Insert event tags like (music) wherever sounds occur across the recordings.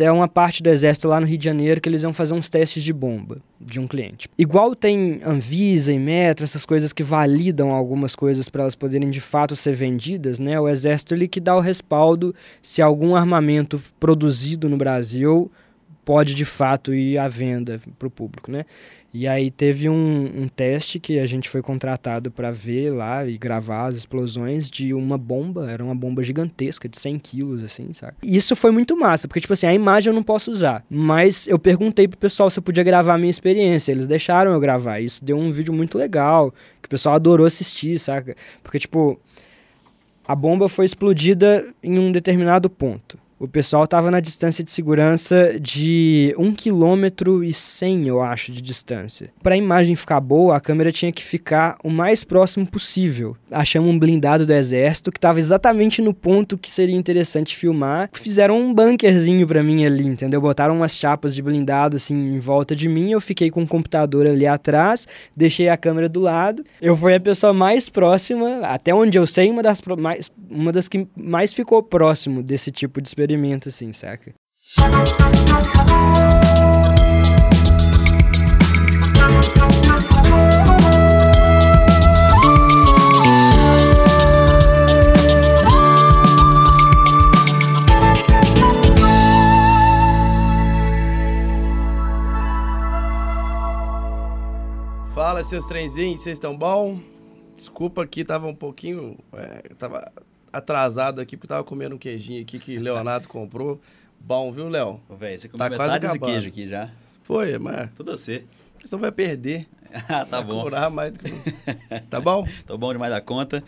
É uma parte do exército lá no Rio de Janeiro que eles iam fazer uns testes de bomba de um cliente. Igual tem Anvisa e Metro, essas coisas que validam algumas coisas para elas poderem de fato ser vendidas, né? O exército ele que dá o respaldo se algum armamento produzido no Brasil pode de fato ir à venda para o público, né? E aí teve um, um teste que a gente foi contratado para ver lá e gravar as explosões de uma bomba, era uma bomba gigantesca de 100 quilos, assim, isso foi muito massa, porque, tipo assim, a imagem eu não posso usar, mas eu perguntei pro pessoal se eu podia gravar a minha experiência, eles deixaram eu gravar, isso deu um vídeo muito legal, que o pessoal adorou assistir, saca? Porque, tipo, a bomba foi explodida em um determinado ponto. O pessoal estava na distância de segurança de 1 km e 100, eu acho, de distância. Para a imagem ficar boa, a câmera tinha que ficar o mais próximo possível. Achamos um blindado do exército que estava exatamente no ponto que seria interessante filmar. Fizeram um bunkerzinho para mim ali, entendeu? Botaram umas chapas de blindado assim em volta de mim, eu fiquei com o computador ali atrás, deixei a câmera do lado. Eu fui a pessoa mais próxima, até onde eu sei, uma das, mais, uma das que mais ficou próximo desse tipo de experiência experimento, assim, saca? Fala, seus trenzinhos, vocês estão bom? Desculpa aqui, tava um pouquinho. É, tava atrasado aqui, porque tava comendo um queijinho aqui que Leonardo (laughs) comprou. Bom, viu, Léo? Velho, você comeu tá metade desse queijo aqui já. Foi, mas... Tudo você. Você vai perder. (laughs) ah, tá bom. Curar mais do que... (laughs) tá bom? Tô bom demais da conta.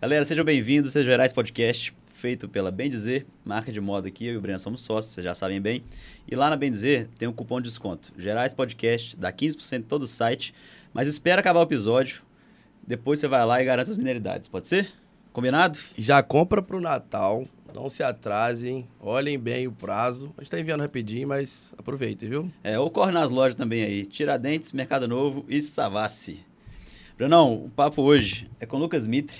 Galera, sejam bem-vindos, seja Gerais Podcast, feito pela Bem Dizer, marca de moda aqui, eu e o Breno somos sócios, vocês já sabem bem. E lá na Bem Dizer tem um cupom de desconto, Gerais Podcast, dá 15% em todo o site, mas espera acabar o episódio, depois você vai lá e garante as mineridades, pode ser? Combinado? Já compra pro Natal. Não se atrasem, olhem bem o prazo. A gente tá enviando rapidinho, mas aproveitem, viu? É, ou corre nas lojas também aí. Tiradentes, Mercado Novo e Savassi. Brunão, o papo hoje é com o Lucas Mitre.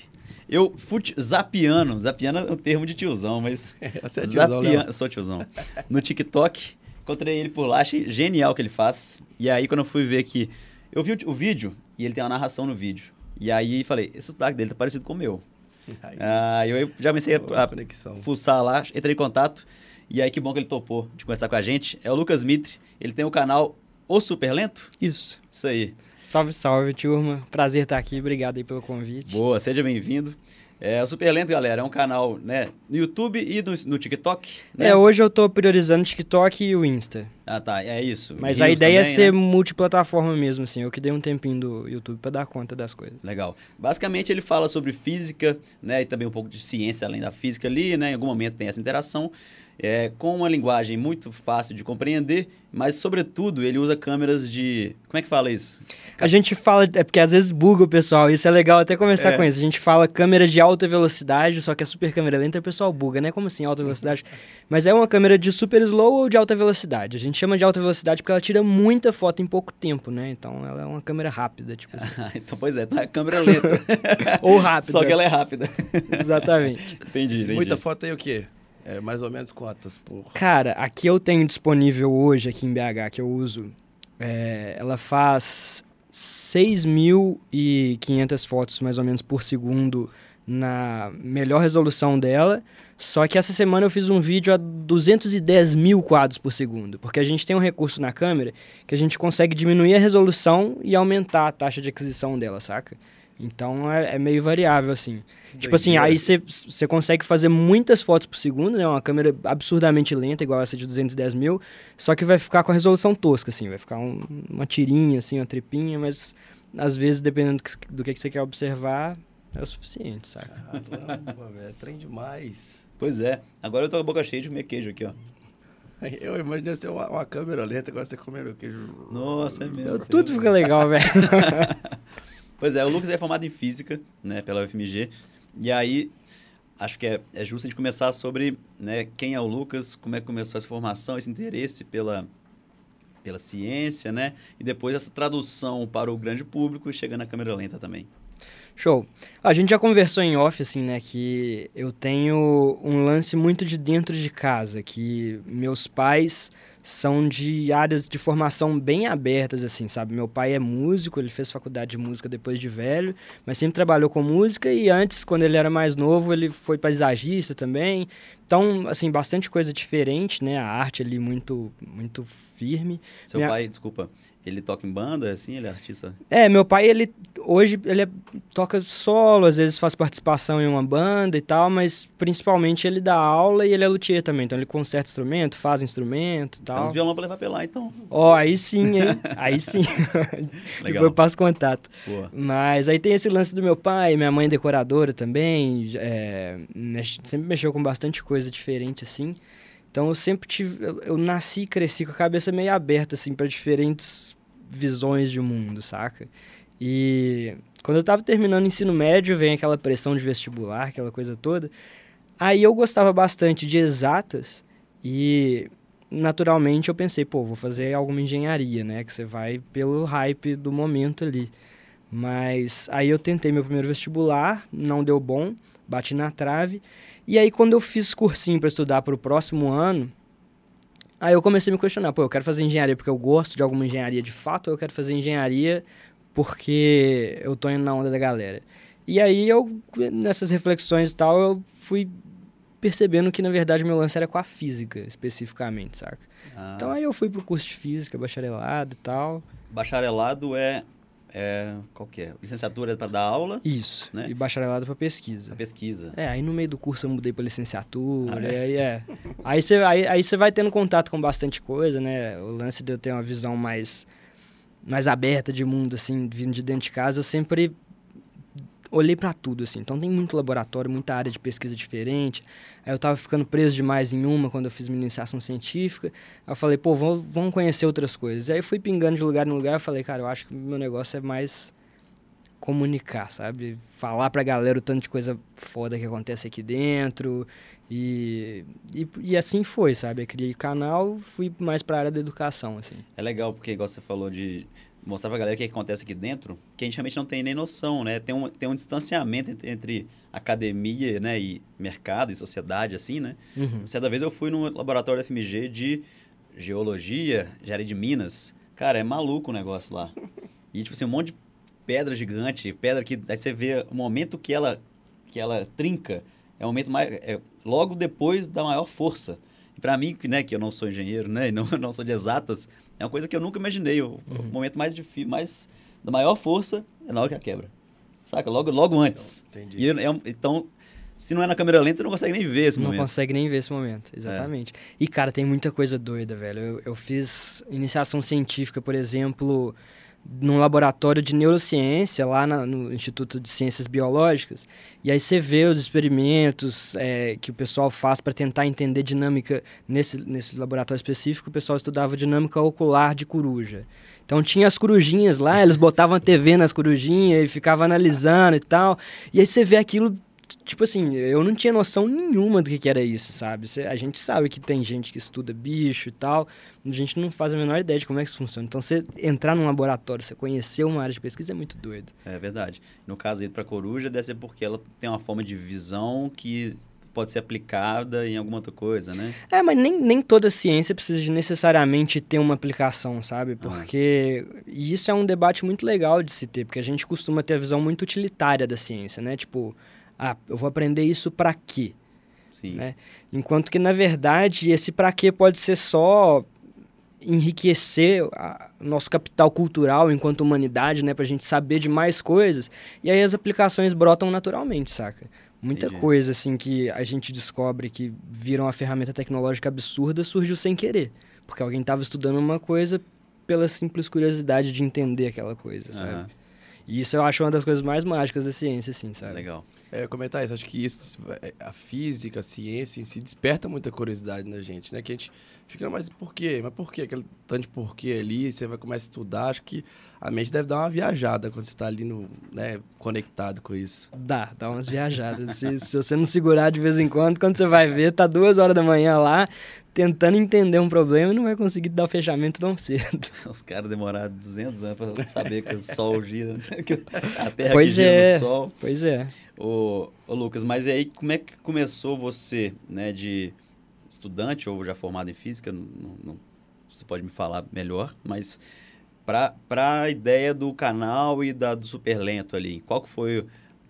Eu fui zapiano. Zapiano é um termo de tiozão, mas... (laughs) Você é tiozão, zapiano, Sou tiozão. No TikTok, encontrei ele por lá, achei genial o que ele faz. E aí, quando eu fui ver que... Eu vi o, o vídeo e ele tem uma narração no vídeo. E aí, falei, esse sotaque dele tá parecido com o meu. (laughs) Aí, ah, eu já comecei a, a fuçar lá, entrei em contato. E aí, que bom que ele topou de conversar com a gente. É o Lucas Mitre. Ele tem o canal O Super Lento? Isso. Isso aí. Salve, salve, turma. Prazer estar aqui. Obrigado aí pelo convite. Boa, seja bem-vindo. É, o Super Lento, galera, é um canal né, no YouTube e no, no TikTok. Né? É, hoje eu tô priorizando o TikTok e o Insta. Ah, tá, é isso. Mas a ideia é também, é ser né? multiplataforma mesmo, assim. Eu que dei um tempinho do YouTube para dar conta das coisas. Legal. Basicamente, ele fala sobre física, né, e também um pouco de ciência além da física ali, né? Em algum momento tem essa interação é, com uma linguagem muito fácil de compreender, mas, sobretudo, ele usa câmeras de. Como é que fala isso? A gente fala. É porque às vezes buga o pessoal, isso é legal até começar é. com isso. A gente fala câmera de alta velocidade, só que é super câmera lenta, o pessoal buga, né? Como assim, alta velocidade? (laughs) mas é uma câmera de super slow ou de alta velocidade? A gente chama de alta velocidade porque ela tira muita foto em pouco tempo, né? Então ela é uma câmera rápida, tipo assim. (laughs) então, pois é, tá a câmera lenta. (laughs) ou rápida. Só que ela é rápida. Exatamente. (laughs) entendi, entendi. Muita foto aí o quê? É, mais ou menos quantas por. Cara, aqui eu tenho disponível hoje, aqui em BH, que eu uso. É, ela faz 6.500 fotos mais ou menos por segundo na melhor resolução dela. Só que essa semana eu fiz um vídeo a 210 mil quadros por segundo, porque a gente tem um recurso na câmera que a gente consegue diminuir a resolução e aumentar a taxa de aquisição dela, saca? Então é, é meio variável, assim. Que tipo assim, aí você consegue fazer muitas fotos por segundo, né? Uma câmera absurdamente lenta, igual essa de 210 mil, só que vai ficar com a resolução tosca, assim. Vai ficar um, uma tirinha, assim, uma tripinha, mas às vezes, dependendo do que você quer observar, é o suficiente, saca? Caramba, velho, é trem demais. Pois é. Agora eu tô com a boca cheia de comer queijo aqui, ó. (laughs) Eu imaginei ser uma, uma câmera lenta, agora você comendo queijo. Nossa, é mesmo. Tudo fica legal, velho. (laughs) Pois é, o Lucas é formado em física, né, pela UFMG. E aí, acho que é, é justo a gente começar sobre né, quem é o Lucas, como é que começou essa formação, esse interesse pela, pela ciência, né? E depois essa tradução para o grande público e chegando na câmera lenta também. Show. A gente já conversou em off, assim, né, que eu tenho um lance muito de dentro de casa, que meus pais são de áreas de formação bem abertas, assim, sabe? Meu pai é músico, ele fez faculdade de música depois de velho, mas sempre trabalhou com música e antes, quando ele era mais novo, ele foi paisagista também. Então, assim, bastante coisa diferente, né? A arte ali muito, muito firme. Seu Minha... pai, desculpa, ele toca em banda, assim? Ele é artista? É, meu pai, ele hoje ele é, toca solo, às vezes faz participação em uma banda e tal, mas principalmente ele dá aula e ele é luthier também. Então ele conserta instrumento, faz instrumento e tal. Tem uns violão pra levar pra lá, então. Ó, oh, aí sim, hein? aí sim. (laughs) (laughs) Depois eu passo contato. Boa. Mas aí tem esse lance do meu pai, minha mãe é decoradora também, é, sempre mexeu com bastante coisa diferente, assim. Então eu sempre tive. Eu, eu nasci e cresci com a cabeça meio aberta, assim, para diferentes visões de mundo, saca? E quando eu tava terminando o ensino médio, vem aquela pressão de vestibular, aquela coisa toda. Aí eu gostava bastante de exatas e naturalmente eu pensei, pô, vou fazer alguma engenharia, né? Que você vai pelo hype do momento ali. Mas aí eu tentei meu primeiro vestibular, não deu bom, bati na trave. E aí, quando eu fiz cursinho para estudar para o próximo ano, aí eu comecei a me questionar: pô, eu quero fazer engenharia porque eu gosto de alguma engenharia de fato, ou eu quero fazer engenharia porque eu tô indo na onda da galera. E aí, eu, nessas reflexões e tal, eu fui percebendo que, na verdade, meu lance era com a física, especificamente, saca? Ah. Então, aí eu fui pro curso de física, bacharelado e tal. Bacharelado é é, qual é? Licenciatura é para dar aula. Isso. Né? E bacharelado para pesquisa. Pra pesquisa. É, aí no meio do curso eu mudei para licenciatura. Ah, é? Aí é. aí você aí, aí vai tendo contato com bastante coisa, né? O lance de eu ter uma visão mais mais aberta de mundo assim, vindo de dentro de casa, eu sempre olhei para tudo, assim. Então tem muito laboratório, muita área de pesquisa diferente. Aí eu tava ficando preso demais em uma quando eu fiz minha iniciação científica. Aí eu falei, pô, vamos, vamos conhecer outras coisas. Aí eu fui pingando de lugar em lugar. Eu falei, cara, eu acho que meu negócio é mais comunicar, sabe? Falar pra galera o tanto de coisa foda que acontece aqui dentro. E, e, e assim foi, sabe? Eu criei canal, fui mais pra área da educação, assim. É legal, porque igual você falou de mostrar pra galera o que acontece aqui dentro, que a gente realmente não tem nem noção, né? Tem um, tem um distanciamento entre, entre academia, né, e mercado e sociedade, assim, né? Uhum. Certa vez eu fui no laboratório da FMG de geologia, engenharia de minas. Cara, é maluco o negócio lá. E, tipo assim, um monte de pedra gigante, pedra que... Aí você vê o momento que ela, que ela trinca, é o momento mais... É logo depois da maior força. Para mim, né, que eu não sou engenheiro, né, (laughs) e não, não sou de exatas, é uma coisa que eu nunca imaginei. O, uhum. momento mais difícil, mais da maior força é na hora que ela quebra. Saca? Logo, logo antes. Entendi. E é, então, se não é na câmera lenta, você não consegue nem ver esse não momento. Não consegue nem ver esse momento, exatamente. É. E, cara, tem muita coisa doida, velho. Eu, eu fiz iniciação científica, por exemplo, num laboratório de neurociência lá na, no Instituto de Ciências Biológicas e aí você vê os experimentos é, que o pessoal faz para tentar entender dinâmica nesse, nesse laboratório específico o pessoal estudava dinâmica ocular de coruja. Então tinha as corujinhas lá eles botavam a TV nas corujinhas e ficava analisando e tal e aí você vê aquilo tipo assim, eu não tinha noção nenhuma do que, que era isso, sabe? A gente sabe que tem gente que estuda bicho e tal, a gente não faz a menor ideia de como é que isso funciona. Então, você entrar num laboratório, você conhecer uma área de pesquisa é muito doido. É verdade. No caso aí para coruja, deve ser porque ela tem uma forma de visão que pode ser aplicada em alguma outra coisa, né? É, mas nem, nem toda ciência precisa de necessariamente ter uma aplicação, sabe? Ah. Porque ah. e isso é um debate muito legal de se ter, porque a gente costuma ter a visão muito utilitária da ciência, né? Tipo, ah, eu vou aprender isso para quê? Sim. Né? Enquanto que, na verdade, esse para quê pode ser só enriquecer o nosso capital cultural enquanto humanidade, né? Pra gente saber de mais coisas. E aí as aplicações brotam naturalmente, saca? Muita Entendi. coisa, assim, que a gente descobre que vira uma ferramenta tecnológica absurda surgiu sem querer. Porque alguém estava estudando uma coisa pela simples curiosidade de entender aquela coisa, sabe? Uhum. E isso eu acho uma das coisas mais mágicas da ciência, assim, sabe? Legal. É, comentar isso, acho que isso, é, a física, a ciência em si desperta muita curiosidade na gente, né? Que a gente fica, mas por quê? Mas por quê? Aquele tanto de porquê ali, você vai começar a estudar, acho que a mente deve dar uma viajada quando você está ali no, né, conectado com isso. Dá, dá umas viajadas. se, se você não segurar de vez em quando, quando você vai ver, tá duas horas da manhã lá, tentando entender um problema e não vai conseguir dar o fechamento tão cedo. (laughs) Os caras demoraram 200 anos pra saber que o Sol gira, que a Terra Pois gira é. no Sol. Pois é. Ô, ô, Lucas, mas aí como é que começou você, né, de estudante ou já formado em física, não, não- você pode me falar melhor, mas para a ideia do canal e da, do super lento ali, qual que foi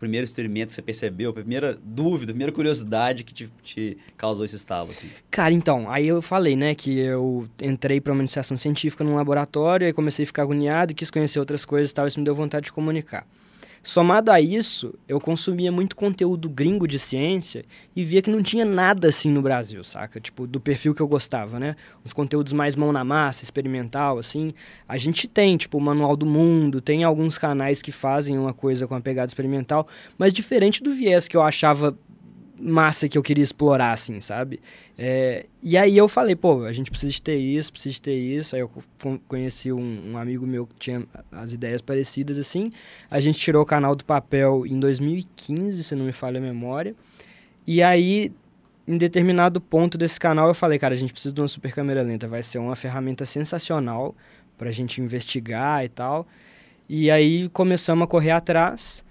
primeiro experimento que você percebeu, a primeira dúvida, a primeira curiosidade que te, te causou esse estalo, assim? Cara, então, aí eu falei, né, que eu entrei para uma iniciação científica num laboratório, aí comecei a ficar agoniado quis conhecer outras coisas e tal, isso me deu vontade de comunicar. Somado a isso, eu consumia muito conteúdo gringo de ciência e via que não tinha nada assim no Brasil, saca? Tipo, do perfil que eu gostava, né? Os conteúdos mais mão na massa, experimental, assim. A gente tem, tipo, o Manual do Mundo, tem alguns canais que fazem uma coisa com a pegada experimental, mas diferente do viés que eu achava massa que eu queria explorar, assim, sabe? É, e aí eu falei, pô, a gente precisa de ter isso, precisa de ter isso. Aí eu co- conheci um, um amigo meu que tinha as ideias parecidas, assim. A gente tirou o canal do papel em 2015, se não me falha a memória. E aí, em determinado ponto desse canal, eu falei, cara, a gente precisa de uma super câmera lenta. Vai ser uma ferramenta sensacional pra gente investigar e tal. E aí começamos a correr atrás.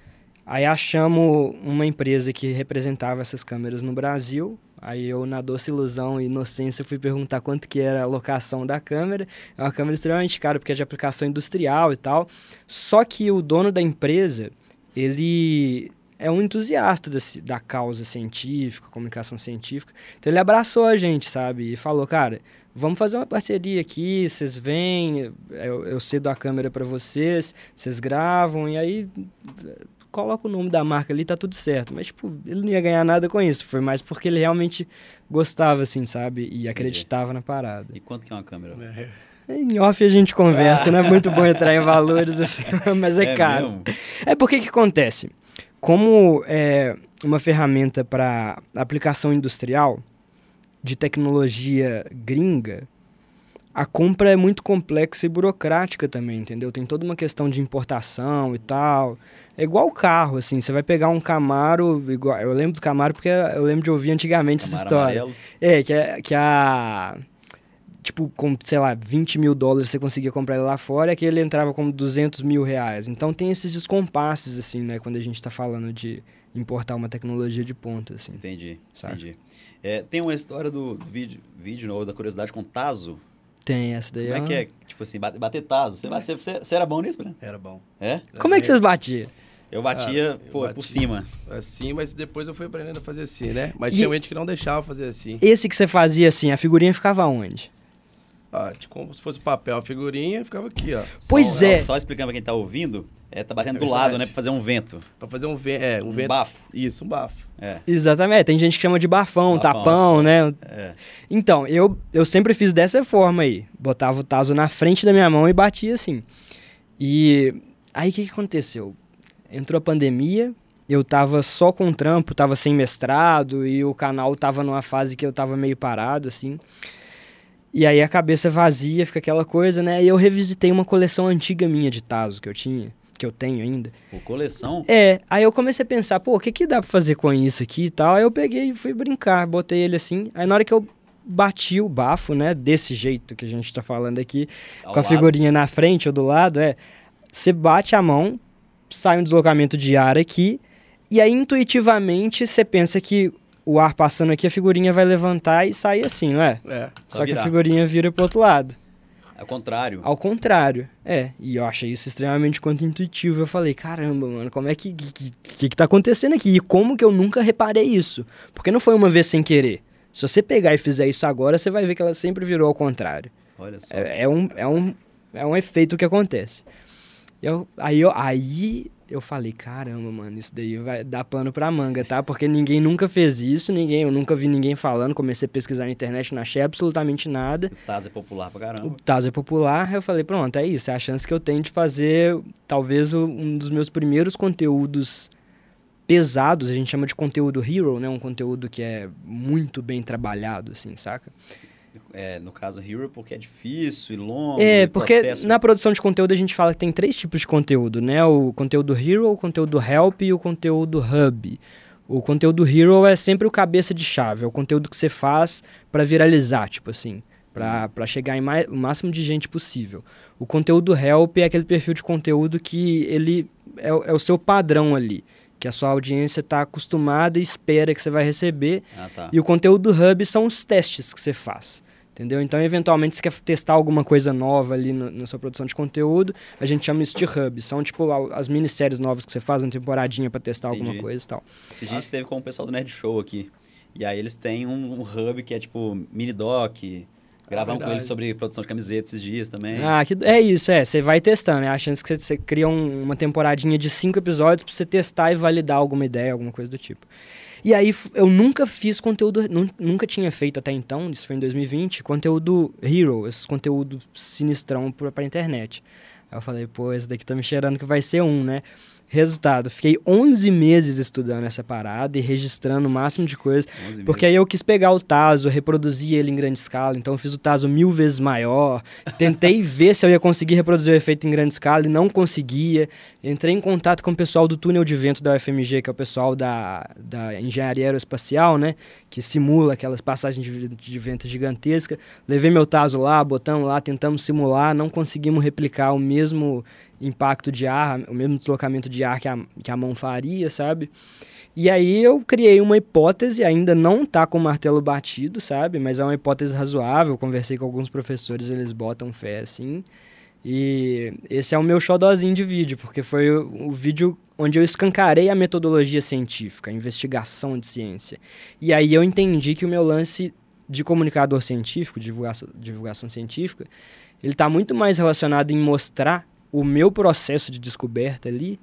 Aí achamos uma empresa que representava essas câmeras no Brasil. Aí eu, na doce ilusão e inocência, fui perguntar quanto que era a locação da câmera. É uma câmera extremamente cara, porque é de aplicação industrial e tal. Só que o dono da empresa, ele é um entusiasta desse- da causa científica, comunicação científica. Então ele abraçou a gente, sabe? E falou, cara, vamos fazer uma parceria aqui, vocês vêm, eu, eu cedo a câmera para vocês, vocês gravam, e aí coloca o nome da marca ali, tá tudo certo. Mas, tipo, ele não ia ganhar nada com isso. Foi mais porque ele realmente gostava, assim, sabe? E acreditava na parada. E quanto que é uma câmera? É. Em off a gente conversa, não é muito bom entrar em valores, assim, (laughs) mas é, caro. mesmo? É porque que acontece? Como é uma ferramenta para aplicação industrial de tecnologia gringa, a compra é muito complexa e burocrática também, entendeu? Tem toda uma questão de importação e tal. É igual o carro, assim, você vai pegar um Camaro, igual, eu lembro do Camaro porque eu lembro de ouvir antigamente essa Camaro história. amarelo? É, que, a- que a. Tipo, com, sei lá, 20 mil dólares você conseguia comprar ele lá fora, é que ele entrava com 200 mil reais. Então tem esses descompasses, assim, né, quando a gente tá falando de importar uma tecnologia de ponta, assim. Entendi, Saca. entendi. É, tem uma história do, vídeo, vídeo ou da curiosidade com Tazo. Tem essa daí. Como é que é? Tipo assim, bate- bater Tazo. Você, você, você, você era bom nisso, né? Era bom. É? Como é que vocês batiam? Eu batia, Ah, eu pô, bati. por cima. Assim, mas depois eu fui aprendendo a fazer assim, né? Mas E- tinha gente que não deixava fazer assim. Esse que você fazia assim, a figurinha ficava onde? Ah, como se fosse papel, a figurinha ficava aqui, ó. Pois Só- é. Só explicando pra quem tá ouvindo, é, tá batendo É do lado, né? Pra fazer um vento. Pra fazer um, ve é, um, Um vento. bafo. Isso, um bafo. É, Exatamente, tem gente que chama de bafão, Bafão, tapão, né? é. Então, eu, eu sempre fiz dessa forma aí. Botava o taso na frente da minha mão e batia assim. E aí o que, que aconteceu? Entrou a pandemia, eu tava só com trampo, tava sem mestrado e o canal tava numa fase que eu tava meio parado, assim. E aí a cabeça vazia, fica aquela coisa, né? E eu revisitei uma coleção antiga minha de taso que eu tinha, que eu tenho ainda. Pô, coleção. É, aí eu comecei a pensar, pô, o que que dá pra fazer com isso aqui e tal? Aí eu peguei e fui brincar, botei ele assim. Aí na hora que eu bati o bafo, né, desse jeito que a gente tá falando aqui, ao com a lado. figurinha na frente ou do lado, é, você bate a mão, sai um deslocamento de ar aqui, e aí intuitivamente você pensa que o ar passando aqui, a figurinha vai levantar e sair assim, não é? É. Só, que virar. a figurinha vira pro outro lado. Ao contrário. Ao contrário, é. E eu achei isso extremamente quanto intuitivo. Eu falei, caramba, mano, como é que que, que que tá acontecendo aqui? E como que eu nunca reparei isso? Porque não foi uma vez sem querer. Se você pegar e fizer isso agora, você vai ver que ela sempre virou ao contrário. Olha só. É, é um, é, um, é um efeito que acontece. Eu, aí, eu, aí eu falei, caramba, mano, isso daí vai dar pano pra manga, tá? Porque ninguém nunca fez isso, ninguém, eu nunca vi ninguém falando. Comecei a pesquisar na internet, não achei absolutamente nada. O Tazo é popular pra O caramba. Tazo é popular, eu falei, pronto, é isso, é a chance que eu tenho de fazer talvez o- um dos meus primeiros conteúdos pesados, a gente chama de conteúdo hero, né? Um conteúdo que é muito bem trabalhado, assim, saca? É, no caso Hero, porque é difícil e longo. É, porque processo- na produção de conteúdo a gente fala que tem três tipos de conteúdo, né? O conteúdo hero, o conteúdo help e o conteúdo hub. O conteúdo hero é sempre o cabeça de chave, é o conteúdo que você faz para viralizar, tipo assim, para chegar em mais, o máximo de gente possível. O conteúdo help é aquele perfil de conteúdo que ele é, é o seu padrão ali, que a sua audiência está acostumada e espera que você vai receber. Ah, tá. E o conteúdo hub são os testes que você faz. Entendeu? Então, eventualmente, você quer testar alguma coisa nova ali no, na sua produção de conteúdo, a gente chama isso de hub. São, tipo, a- as minisséries novas que você faz, uma temporadinha pra testar alguma Entendi. coisa e tal. Esses dias teve com o pessoal do Nerd Show aqui. E aí eles têm um, um hub que é tipo mini doc. Gravaram com verdade. eles sobre produção de camisetas esses dias também. Ah, que, é isso, é. Você vai testando. É a chance que você, cria um- uma temporadinha de cinco episódios pra você testar e validar alguma ideia, alguma coisa do tipo. E aí, eu nunca fiz conteúdo, nun- nunca tinha feito até então, isso foi em 2020, conteúdo hero, esse conteúdo sinistrão pra, pra internet. Aí eu falei, pô, esse daqui tá me cheirando que vai ser um, né? Resultado, fiquei 11 meses estudando essa parada e registrando o máximo de coisa. 11 Porque aí eu quis pegar o Taso, reproduzir ele em grande escala, então eu fiz o Taso mil vezes maior. Tentei (laughs) ver se eu ia conseguir reproduzir o efeito em grande escala e não conseguia. Entrei em contato com o pessoal do túnel de vento da UFMG, que é o pessoal da, da engenharia aeroespacial, né? Que simula aquelas passagens de, de vento gigantesca. Levei meu Taso lá, botamos lá, tentamos simular, não conseguimos replicar o mesmo impacto de ar, o mesmo deslocamento de ar que a, que a mão faria, sabe? E aí eu criei uma hipótese, ainda não tá com o martelo batido, sabe? Mas é uma hipótese razoável. Conversei com alguns professores, eles botam fé assim. E esse é o meu xodózinho de vídeo, porque foi o, o vídeo onde eu escancarei a metodologia científica, a investigação de ciência. E aí eu entendi que o meu lance de comunicador científico, divulgação, divulgação científica, ele está muito mais relacionado em mostrar o meu processo de descoberta ali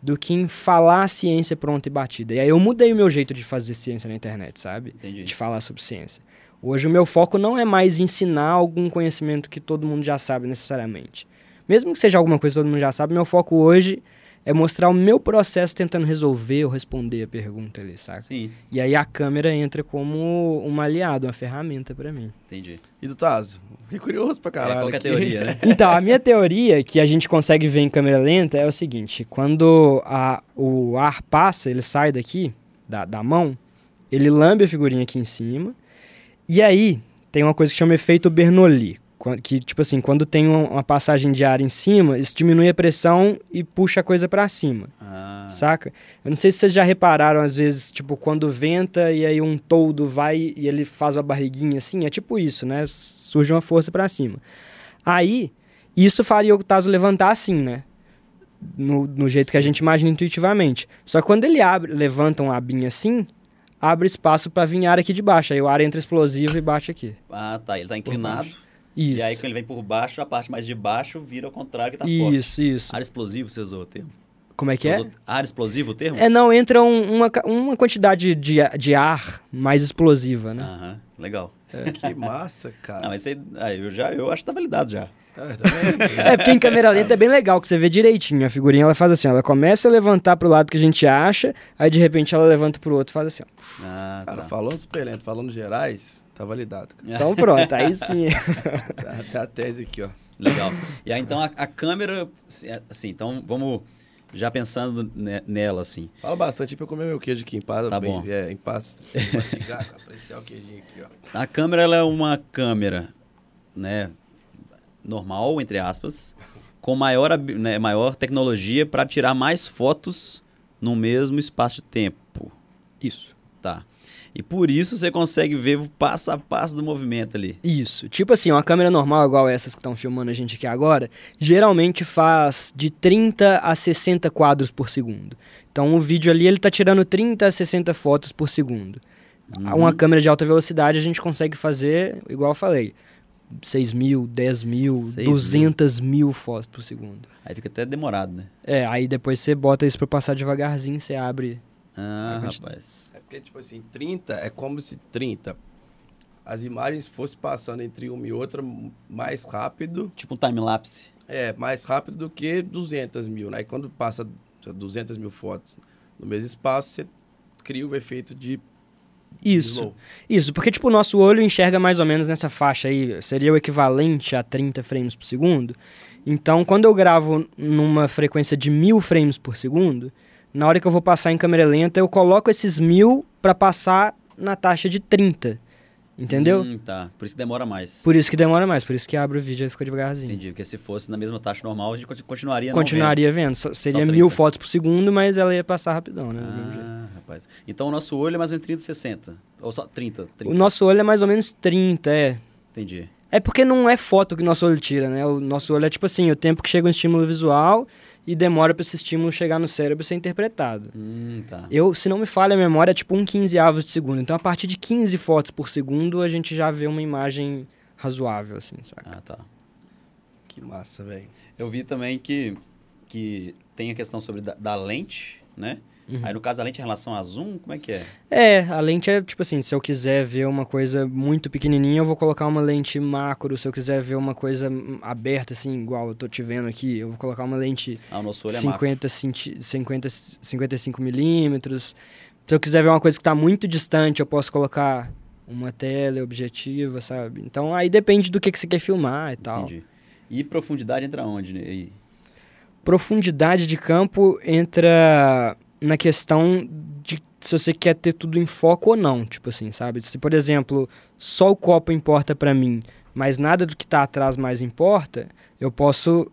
do que em falar a ciência pronta e batida. E aí eu mudei o meu jeito de fazer ciência na internet, sabe? Entendi. De falar sobre ciência. Hoje o meu foco não é mais ensinar algum conhecimento que todo mundo já sabe necessariamente. Mesmo que seja alguma coisa que todo mundo já sabe, meu foco hoje é mostrar o meu processo tentando resolver ou responder a pergunta ali, saca? Sim, E aí a câmera entra como um aliado, uma ferramenta pra mim. entendi. E do Tazo? Fiquei curioso pra caralho. é, qual que é a teoria, né? (laughs) Então, a minha teoria, que a gente consegue ver em câmera lenta, é o seguinte: quando a- o ar passa, ele sai daqui, da, da mão, ele lambe a figurinha aqui em cima, e aí tem uma coisa que chama efeito Bernoulli. Que, tipo assim, quando tem uma passagem de ar em cima, isso diminui a pressão e puxa a coisa pra cima. Ah, Saca? Eu não sei se vocês já repararam, às vezes, tipo, quando venta e aí um toldo vai e ele faz uma barriguinha assim, é tipo isso, né? Surge uma força pra cima. Aí, isso faria o Taso levantar assim, né? No, no jeito que a gente imagina intuitivamente. Só que quando ele abre, levanta um abinho assim, abre espaço pra vir ar aqui de baixo. Aí o ar entra explosivo e bate aqui. ah, tá. Ele tá inclinado. Isso. E aí, quando ele vem por baixo, a parte mais de baixo vira ao contrário que tá forte. isso, isso. Ar explosivo, você usou o termo? Como é que Você é? usou ar explosivo o termo? É, não, entra um- uma, uma quantidade de, de ar mais explosiva, né? Aham, legal. Que massa, cara. Não, mas você, ah, eu já eu acho que tá validado já. Ah, tá? É, porque em câmera lenta é bem legal, que você vê direitinho. A figurinha ela faz assim, ó, ela começa a levantar pro lado que a gente acha, aí de repente ela levanta pro outro e faz assim, ó. Ah, Cara, tá. falando super lento, falando gerais, tá validado. cara. Então pronto, aí sim. (laughs) Tá, tá a tese aqui, ó. Legal. E aí, então, a, a câmera, assim, então, vamos já pensando ne- nela, assim. Fala bastante pra eu comer meu queijo aqui em paz. Tá bem, bom. É, em paz. (laughs) Mastigar, apreciar o queijinho aqui, ó. A câmera, ela é uma câmera, né, normal, entre aspas, com maior, né, maior tecnologia para tirar mais fotos no mesmo espaço de tempo. Isso. Tá. E por isso você consegue ver o passo a passo do movimento ali. Isso. Tipo assim, uma câmera normal, igual essas que estão filmando a gente aqui agora, geralmente faz de 30 a 60 quadros por segundo. Então o vídeo ali, ele tá tirando 30 a 60 fotos por segundo. Uhum. Uma câmera de alta velocidade a gente consegue fazer, igual eu falei, 6 mil, 10 mil, 6 mil. 200 mil fotos por segundo. Aí fica até demorado, né? É, aí depois você bota isso pra passar devagarzinho, você abre. Ah, rapaz. Porque, tipo assim, 30 é como se 30 as imagens fossem passando entre uma e outra mais rápido. Tipo um time-lapse. É, mais rápido do que 200 mil, né? E quando passa 200 mil fotos no mesmo espaço, você cria o efeito de Isso. slow. Isso, porque tipo o nosso olho enxerga mais ou menos nessa faixa aí, seria o equivalente a 30 frames por segundo. Então, quando eu gravo numa frequência de mil frames por segundo, Na hora que eu vou passar em câmera lenta, eu coloco esses mil para passar na taxa de 30. Entendeu? Hum, tá. Por isso que demora mais. Por isso que demora mais, por isso que abre o vídeo e fica devagarzinho. Entendi. Porque se fosse na mesma taxa normal, a gente conti- continuaria não Continuaria vendo. Só- seria Só mil 30. fotos por segundo, mas ela ia passar rapidão, né? Ah, rapaz. Então o nosso olho é mais ou menos 30, 60. Ou só 30, 30. O nosso olho é mais ou menos 30, é. Entendi. É porque não é foto que o nosso olho tira, né? O nosso olho é tipo assim, o tempo que chega um estímulo visual e demora para esse estímulo chegar no cérebro e ser interpretado. Hum, tá. Eu, se não me falha a memória, é tipo um 15 avos de segundo. Então, a partir de 15 fotos por segundo, a gente já vê uma imagem razoável, assim, saca? Ah, tá. Que massa, velho. Eu vi também que, que tem a questão sobre da, da lente, né? Uhum. Aí no caso a lente em relação a zoom, como é que é? É, a lente é tipo assim, se eu quiser ver uma coisa muito pequenininha, eu vou colocar uma lente macro. Se eu quiser ver uma coisa aberta, assim, igual eu tô te vendo aqui, eu vou colocar uma lente Ah, o nosso olho é macro. 50, centi- 50, 55 milímetros. Se eu quiser ver uma coisa que está muito distante, eu posso colocar uma tela objetiva, sabe? Então aí depende do que, que você quer filmar e tal. Entendi. E profundidade entra onde? né? aí? Profundidade de campo entra na questão de se você quer ter tudo em foco ou não, tipo assim, sabe? Se, por exemplo, só o copo importa para mim, mas nada do que tá atrás mais importa, eu posso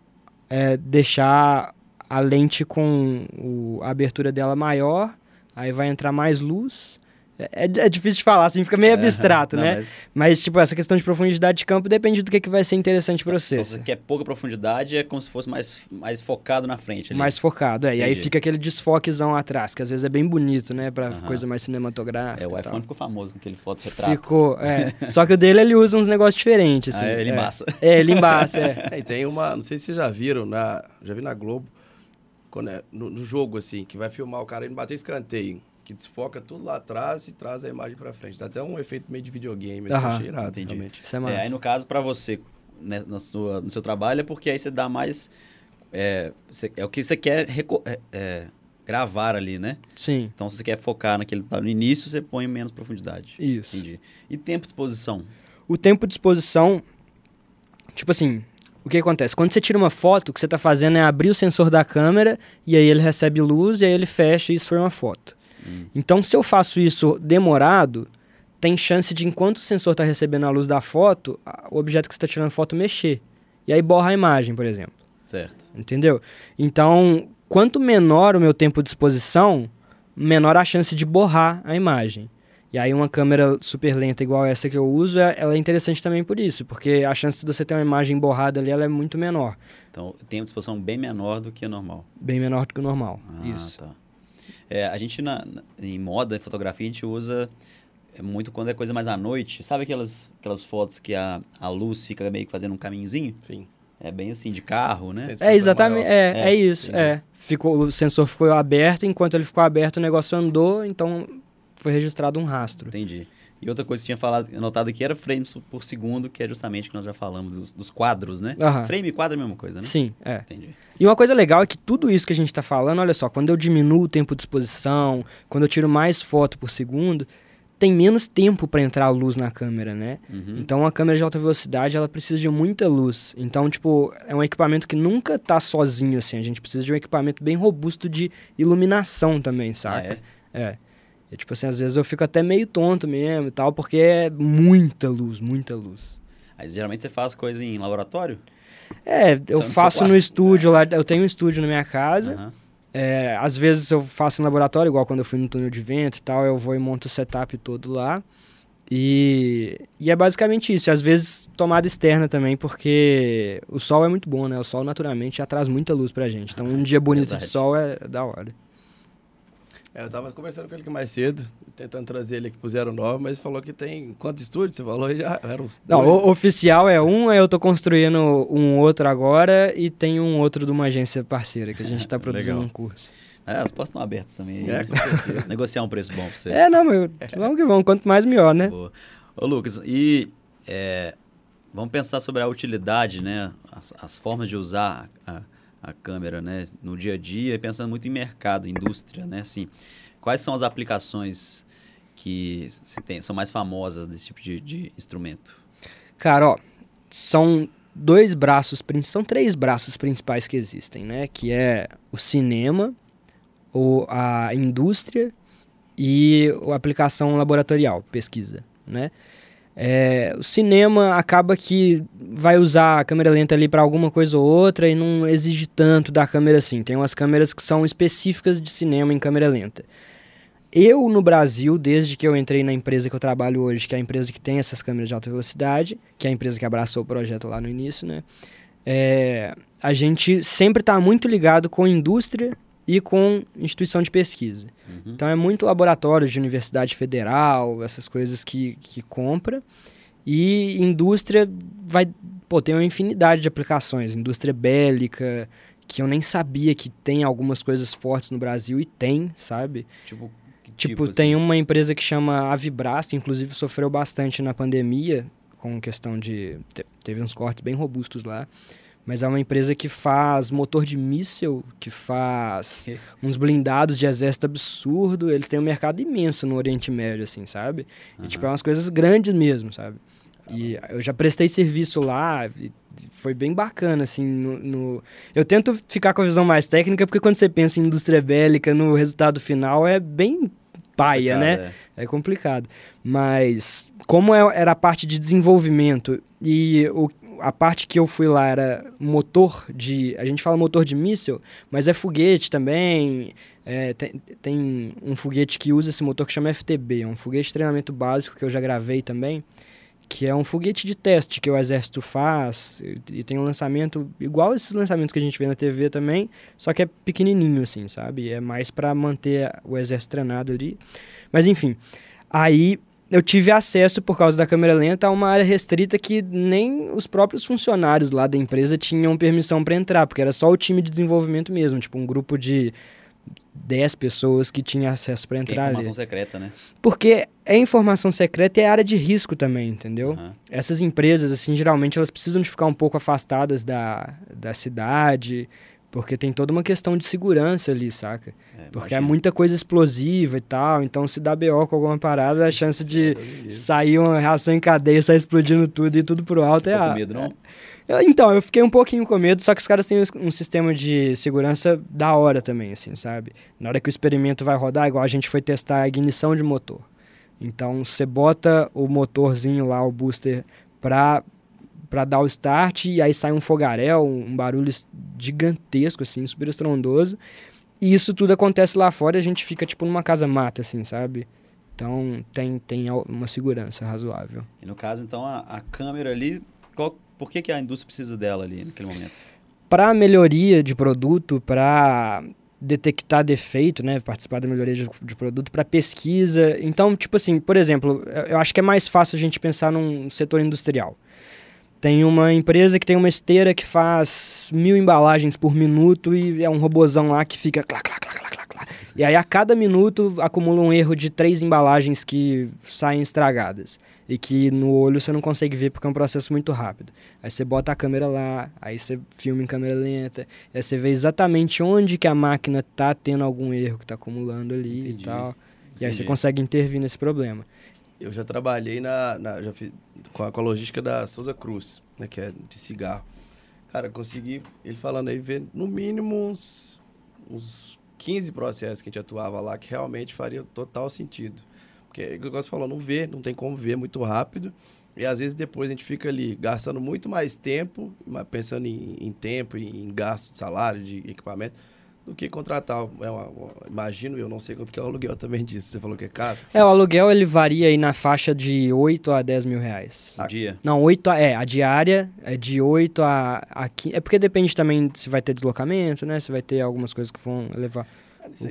é, deixar a lente com o- a abertura dela maior, aí vai entrar mais luz. É, é difícil de falar, assim, fica meio abstrato, Não, né? mas- Mas, tipo, essa questão de profundidade de campo depende do que, que vai ser interessante pra você. Então, se você quer pouca profundidade, é como se fosse mais, mais focado na frente. Ali. Mais focado, é. E aí Entendi. fica aquele desfoquezão atrás, que às vezes é bem bonito, né? Pra coisa mais cinematográfica. É, o iPhone tal. ficou famoso com aquele foto-retrato. Ficou, é. (laughs) Só que o dele ele usa uns negócios diferentes, assim. Ah, é, ele é. embaça. É, ele embaça, é. (laughs) É, e tem uma, não sei se vocês já viram, na, já vi na Globo, quando é, no, no jogo, assim, que vai filmar o cara indo bater escanteio, que desfoca tudo lá atrás e traz a imagem pra frente. Dá até um efeito meio de videogame, assim, achei irado, entendi. realmente. Isso é massa. É, aí no caso, pra você, né, na sua, no seu trabalho, é porque aí você dá mais. É, você- é o que você quer é, é, gravar ali, né? Sim, Então, se você quer focar naquele que tá no início, você põe menos profundidade. isso. Entendi. E tempo de exposição? O tempo de exposição, tipo assim, o que acontece? Quando você tira uma foto, o que você tá fazendo é abrir o sensor da câmera e aí ele recebe luz e aí ele fecha e isso foi uma foto. Hum. Então, se eu faço isso demorado, tem chance de, enquanto o sensor está recebendo a luz da foto, a- o objeto que você está tirando foto mexer. E aí borra a imagem, por exemplo. Certo. Entendeu? Então, quanto menor o meu tempo de exposição, menor a chance de borrar a imagem. E aí uma câmera super lenta igual essa que eu uso, é- ela é interessante também por isso, porque a chance de você ter uma imagem borrada ali ela é muito menor, Então, o tempo de exposição bem menor do que o normal. bem menor do que o normal. Ah, isso. tá. É, a gente, na, em moda, em fotografia, a gente usa muito quando é coisa mais à noite. Sabe aquelas, aquelas fotos que a, a luz fica meio que fazendo um caminhozinho? Sim. É bem assim, de carro, né? É exatamente, é, é, É, isso, é. Ficou, o sensor ficou aberto, enquanto ele ficou aberto o negócio andou, então foi registrado um rastro. Entendi. E outra coisa que tinha falado, anotado aqui era frames por segundo, que é justamente o que nós já falamos dos, dos quadros, né? Aham. Frame e quadro é a mesma coisa, né? Sim, é. Entendi. E uma coisa legal é que tudo isso que a gente está falando, olha só, quando eu diminuo o tempo de exposição, quando eu tiro mais foto por segundo, tem menos tempo para entrar a luz na câmera, né? Uhum. Então a câmera de alta velocidade, ela precisa de muita luz. Então, tipo, é um equipamento que nunca tá sozinho assim, a gente precisa de um equipamento bem robusto de iluminação também, Ah, saca? é? É. E, tipo assim, às vezes eu fico até meio tonto mesmo e tal, porque é muita luz, muita luz. Aí geralmente você faz coisa em laboratório? É, Só eu no faço no estúdio lá, eu tenho um estúdio na minha casa. Aham. É, às vezes eu faço em laboratório, igual quando eu fui no túnel de vento e tal, eu vou e monto o setup todo lá. E, e é basicamente isso. E às vezes tomada externa também, porque o sol é muito bom, né? O sol naturalmente já traz muita luz pra gente. Então um dia bonito de sol é da hora. É, eu tava conversando com ele aqui mais cedo, tentando trazer ele aqui pro Zero Nove, mas falou que tem quantos estúdios? Você falou já? Eram uns Não, dois. o oficial é um, aí eu tô construindo um outro agora e tem um outro de uma agência parceira que a gente tá (laughs) produzindo um curso. É, as portas estão abertas também. É, com certeza. (laughs) Negociar um preço bom pra você. É, não, mas (laughs) vamos que vamos, quanto mais melhor, né? Boa. Ô, Lucas, e é, vamos pensar sobre a utilidade, né? As, as formas de usar a, a câmera, né? No dia a dia, pensando muito em mercado, indústria, né? Assim, quais são as aplicações que tem, são mais famosas desse tipo de, de instrumento? Cara, ó, são dois braços, são três braços principais que existem, né? Que é o cinema, o, a indústria e a aplicação laboratorial, pesquisa, né? É, o cinema acaba que vai usar a câmera lenta ali para alguma coisa ou outra e não exige tanto da câmera assim. Tem umas câmeras que são específicas de cinema em câmera lenta. Eu, no Brasil, desde que eu entrei na empresa que eu trabalho hoje, que é a empresa que tem essas câmeras de alta velocidade, que é a empresa que abraçou o projeto lá no início, né? É, a gente sempre está muito ligado com indústria e com instituição de pesquisa. Uhum. Então é muito laboratório de universidade federal, essas coisas que, que compra. E indústria vai. Pô, tem uma infinidade de aplicações. Indústria bélica, que eu nem sabia que tem algumas coisas fortes no Brasil e tem, sabe? Tipo, tipo, tipo assim? tem uma empresa que chama Avibras, que inclusive sofreu bastante na pandemia, com questão de. Teve uns cortes bem robustos lá mas é uma empresa que faz motor de míssil, que faz uns blindados de exército absurdo. Eles têm um mercado imenso no Oriente Médio, assim, sabe? Uhum. E, tipo, é umas coisas grandes mesmo, sabe? E eu já prestei serviço lá, foi bem bacana, assim, no, no, Eu tento ficar com a visão mais técnica, porque quando você pensa em indústria bélica, no resultado final é bem paia, né? É. é. complicado. Mas como é, era a parte de desenvolvimento e o, a parte que eu fui lá era motor de. A gente fala motor de míssil, mas é foguete também. É, tem, tem, um foguete que usa esse motor que chama FTB, é um foguete de treinamento básico que eu já gravei também, que é um foguete de teste que o exército faz e, e tem um lançamento igual esses lançamentos que a gente vê na TV também, só que é pequenininho assim, sabe? É mais para manter o exército treinado ali. Mas enfim, aí eu tive acesso, por causa da câmera lenta, a uma área restrita que nem os próprios funcionários lá da empresa tinham permissão para entrar, porque era só o time de desenvolvimento mesmo, tipo um grupo de 10 pessoas que tinha acesso para entrar. é informação ali. secreta, né? Porque é informação secreta e é área de risco também, entendeu? Uhum. Essas empresas, assim, geralmente elas precisam de ficar um pouco afastadas da, da cidade, porque tem toda uma questão de segurança ali, saca? É, Porque é muita coisa explosiva e tal. Então, se dá BO com alguma parada, a chance de sair uma reação em cadeia, sair explodindo tudo e tudo pro alto Você é a. Com medo, não? É, então, eu fiquei um pouquinho com medo, só que os caras têm um sistema de segurança da hora também, assim, sabe? Na hora que o experimento vai rodar, igual a gente foi testar a ignição de motor. Então, você bota o motorzinho lá, o booster, pra para dar o start e aí sai um fogaréu, um barulho gigantesco assim, super estrondoso. E isso tudo acontece lá fora e a gente fica tipo numa casa mata assim, sabe? Então tem, tem uma segurança razoável. E no caso então a, a câmera ali, qual, por que, que a indústria precisa dela ali naquele momento? Para melhoria de produto, para detectar defeito, né, participar da melhoria de, de produto para pesquisa. Então, tipo assim, por exemplo, eu acho que é mais fácil a gente pensar num setor industrial. Tem uma empresa que tem uma esteira que faz mil embalagens por minuto e é um robozão lá que fica clá, clá, clá, clá, clá, E aí a cada minuto acumula um erro de três embalagens que saem estragadas. E que no olho você não consegue ver porque é um processo muito rápido. Aí você bota a câmera lá, aí você filma em câmera lenta, aí você vê exatamente onde que a máquina tá tendo algum erro que tá acumulando ali Entendi. e tal. E aí você consegue intervir nesse problema. Eu já trabalhei na, na já fiz, com, a, com a logística da Souza Cruz, né, que é de cigarro. Cara, consegui, ele falando aí, ver no mínimo uns, uns 15 processos que a gente atuava lá que realmente faria total sentido. Porque, é o você falou, não vê, não tem como ver muito rápido. E às vezes depois a gente fica ali gastando muito mais tempo, pensando em, em tempo, em gasto de salário, de equipamento do que contratar. É uma, uma, imagino, eu não sei quanto que é o aluguel também disso. Você falou que é caro? É, o aluguel ele varia aí na faixa de 8 a 10 mil reais. A dia? Não, 8 a, é, a diária é de 8 a, a 15. É porque depende também se vai ter deslocamento, né? Se vai ter algumas coisas que vão levar.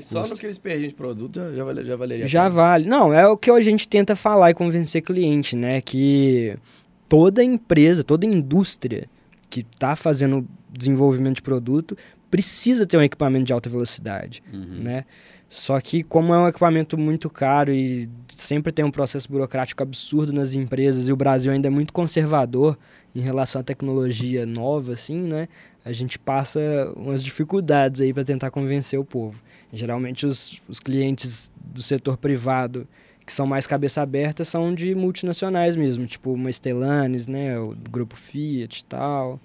Só no que eles perdem de produto já, já, já valeria. Já vale. Não, é o que a gente tenta falar e convencer cliente, né? Que toda empresa, toda indústria que está fazendo desenvolvimento de produto precisa ter um equipamento de alta velocidade, uhum. né? Só que como é um equipamento muito caro e sempre tem um processo burocrático absurdo nas empresas e o Brasil ainda é muito conservador em relação à tecnologia nova, assim, né? A gente passa umas dificuldades aí para tentar convencer o povo. Geralmente os, os clientes do setor privado que são mais cabeça aberta são de multinacionais mesmo, tipo uma Stellantis, né? O grupo Fiat e tal.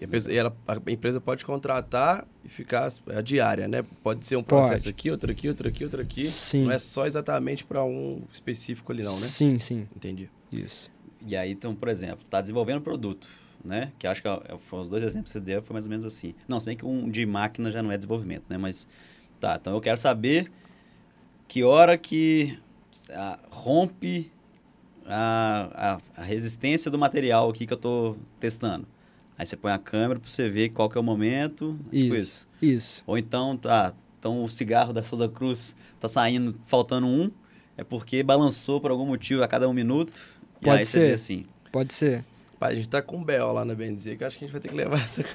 E, a, pessoa- e ela, a empresa pode contratar e ficar a diária, né? Pode ser um processo Pode. aqui, outro aqui, outro aqui, outro aqui. Sim. Não é só exatamente para um específico ali, não, né? Sim, sim. Entendi. Isso. E aí, então, por exemplo, tá desenvolvendo produto, né? Que acho que é- foram os dois exemplos que você deu, foi mais ou menos assim. Não, se bem que um de máquina já não é desenvolvimento, né? Mas, tá, então eu quero saber que hora que ah, rompe a, a, a resistência do material aqui que eu tô testando. Aí você põe a câmera para você ver qual que é o momento, tipo isso. Isso. Isso. Ou então, tá, então o cigarro da Souza Cruz tá saindo, faltando um, é porque balançou por algum motivo a cada um minuto. e Pode aí você vê ser. assim. Pode ser. Pai, a gente tá com um BO lá na Benzer, que eu acho que a gente vai ter que levar essa. (laughs)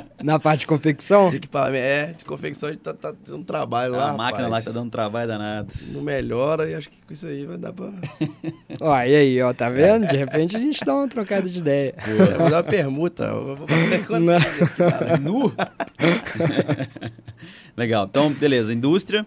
(laughs) Na parte de confecção? de (laughs) equipamento. É, de confecção a gente tá, tá tendo um trabalho É lá. uma máquina lá rapaz. que tá dando trabalho danado. Não melhora e acho que com isso aí vai dar pra. (laughs) Ó, e aí, ó, tá vendo? De repente a gente dá uma trocada de ideia. É, vou dar uma permuta. Eu Vou quanto aqui, cara. Nu! (laughs) Legal. Então, beleza. Indústria.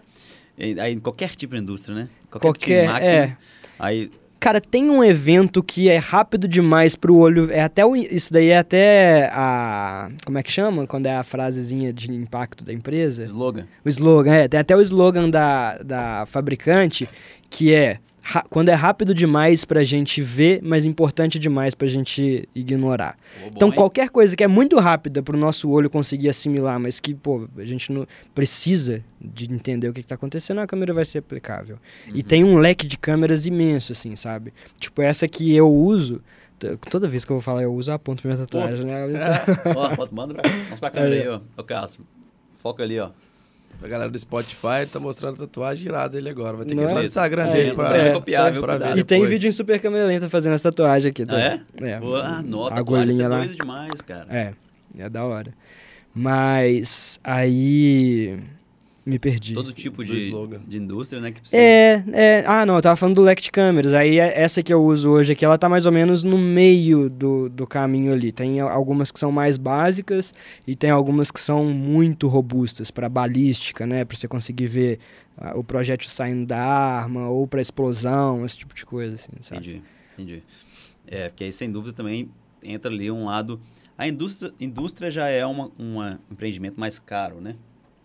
Aí, qualquer tipo de indústria, né? tipo de Qualquer, máquina. é. Aí, Cara, tem um evento que é rápido demais pro olho. É até o, isso daí é até a. Como é que chama? Quando é a frasezinha de impacto da empresa? slogan. O slogan, é. Tem até o slogan da, da fabricante, que é quando é rápido demais pra gente ver, mas importante demais pra gente ignorar. Bom, Então, qualquer coisa que é muito rápida pro nosso olho conseguir assimilar, mas que, pô, a gente não precisa de entender o que, que tá acontecendo, a câmera vai ser aplicável. E Uhum. tem um leque de câmeras imenso, assim, sabe? Tipo, essa que eu uso. Toda vez que eu vou falar, eu uso a ponta minha tatuagem, né? (laughs) Ó, manda pra, mostra pra câmera aí, ó. Ô, Cássio. Foca ali, ó. A galera do Spotify tá mostrando a tatuagem irada ele agora. Vai ter que Não entrar é? no Instagram É, dele pra, é, copiar, viu? pra ver. E tem depois. vídeo em super câmera lenta fazendo essa tatuagem aqui Ah, também. é? É. Pô, ah, nota, A a agulhinha agulhinha é lá. doido demais, cara. É, é da hora. Mas aí me perdi. Todo tipo de, slogan. de indústria, né? Que precisa. É, é, ah não, eu tava falando do leque de câmeras. Aí é- essa que eu uso hoje aqui, ela tá mais ou menos no meio do, do caminho ali. Tem algumas que são mais básicas e tem algumas que são muito robustas para balística, né, para você conseguir ver ah, o projétil saindo da arma ou para explosão, esse tipo de coisa assim, sabe? Entendi, entendi. É, porque aí, sem dúvida, também entra ali um lado... A indústria, indústria já é uma, uma- um empreendimento mais caro, né?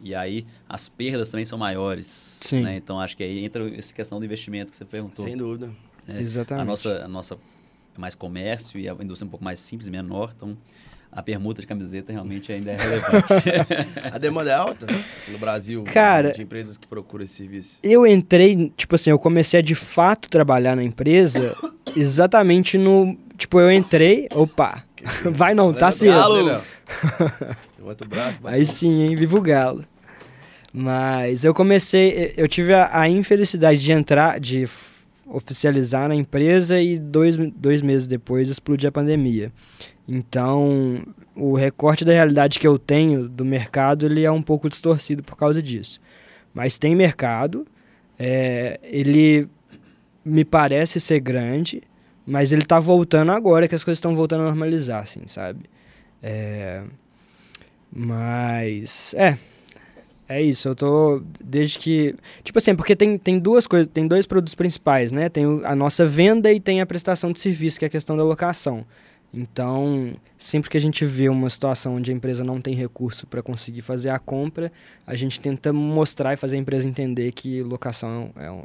E aí, as perdas também são maiores. Sim. né? Então, acho que aí entra essa questão do investimento que você perguntou. Sem dúvida. né? Exatamente. A nossa, a nossa é mais comércio e a indústria é um pouco mais simples, menor. Então, a permuta de camiseta realmente ainda é relevante. (laughs) A demanda é alta assim, no Brasil Cara- de empresas que procuram esse serviço. Eu entrei, tipo assim, eu comecei a de fato trabalhar na empresa (coughs) exatamente no. Tipo, eu entrei, opa, (laughs) vai não, tá Levanta o cedo. (laughs) braço, o Aí sim, hein? Viva o galo. Mas eu comecei, eu tive a, a infelicidade de entrar, de oficializar na empresa e dois, dois meses depois explodir a pandemia. Então, o recorte da realidade que eu tenho do mercado, ele é um pouco distorcido por causa disso. Mas tem mercado, é, ele me parece ser grande, mas ele tá voltando agora que as coisas estão voltando a normalizar, assim, sabe? É, mas, é. É isso, eu tô. Desde que. Tipo assim, porque tem, tem duas coisas, tem dois produtos principais, né? Tem a nossa venda e tem a prestação de serviço, que é a questão da locação. Então, sempre que a gente vê uma situação onde a empresa não tem recurso para conseguir fazer a compra, a gente tenta mostrar e fazer a empresa entender que locação é um,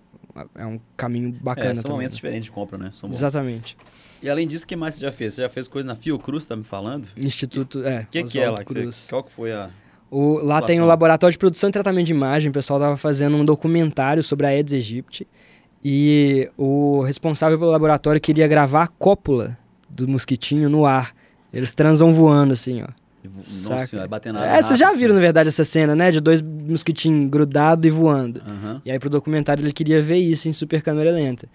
é um caminho bacana é, são também. momentos né? diferentes de compra, né? Exatamente. E além disso, o que mais você já fez? Você já fez coisa na Fiocruz, tá me falando? Instituto. É, O que, que é lá? que você- qual que foi a... O, lá tem o. Laboratório de Produção e Tratamento de Imagem. O pessoal estava fazendo um documentário sobre a Aedes aegypti. E o responsável pelo laboratório queria gravar a cópula do mosquitinho no ar. Eles transam voando, assim, ó. Nossa senhora, bater nada É, vocês já viram, na né? verdade, essa cena, né? De dois mosquitinhos grudados e voando. Aham. E aí pro documentário ele queria ver isso em super câmera lenta.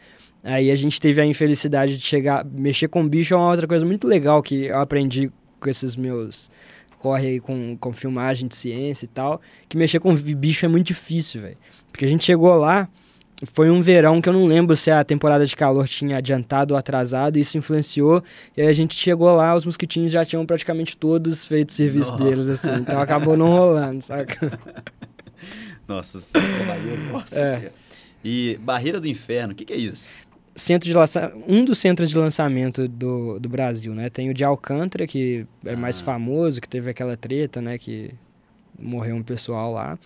Aí a gente teve a infelicidade de chegar, mexer com bicho é uma outra coisa muito legal que eu aprendi com esses meus corre aí com, com filmagem de ciência e tal, que mexer com bicho é muito difícil, velho. Porque a gente chegou lá, foi um verão que eu não lembro se a temporada de calor tinha adiantado ou atrasado, e isso influenciou. E aí a gente chegou lá, os mosquitinhos já tinham praticamente todos feito serviço Nossa. deles, assim. Então acabou não rolando, saca? (laughs) Nossa. Nossa É. senhora. E Barreira do Inferno, o que, que é isso? Centro de lança... um dos centros de lançamento do, do Brasil, né? Tem o de Alcântara, que é mais Ah. famoso, que teve aquela treta, né? Que morreu um pessoal lá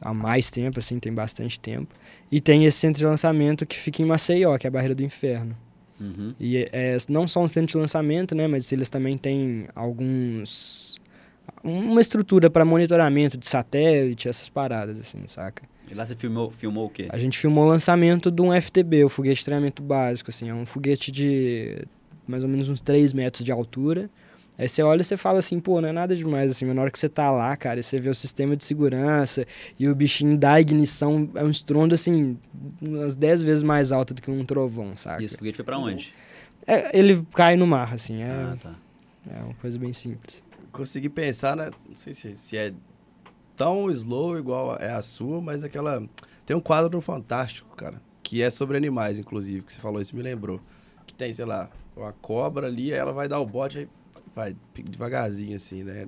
há mais tempo, assim, tem bastante tempo. E tem esse centro de lançamento que fica em Maceió, que é a Barreira do Inferno. Uhum. E é, não só um centro de lançamento, né? Mas eles também têm alguns... Uma estrutura para monitoramento de satélite, essas paradas, assim, saca? E lá você filmou, filmou o quê? A gente filmou o lançamento de um FTB, o foguete de treinamento básico, assim, é um foguete de mais ou menos uns 3 metros de altura. Aí você olha e você fala assim, pô, não é nada demais, assim, mas na hora que você tá lá, cara, e você vê o sistema de segurança e o bichinho dá ignição, é um estrondo, assim, umas 10 vezes mais alto do que um trovão, saca? E esse foguete foi pra onde? É, ele cai no mar, assim, é, Ah, tá. é uma coisa bem simples. Consegui pensar, né? Não sei se, se é tão slow igual é a sua, mas aquela. Tem um quadro Fantástico, cara, que é sobre animais, inclusive, que você falou, isso me lembrou. Que tem, sei lá, uma cobra ali, ela vai dar o bote, aí vai devagarzinho, assim, né?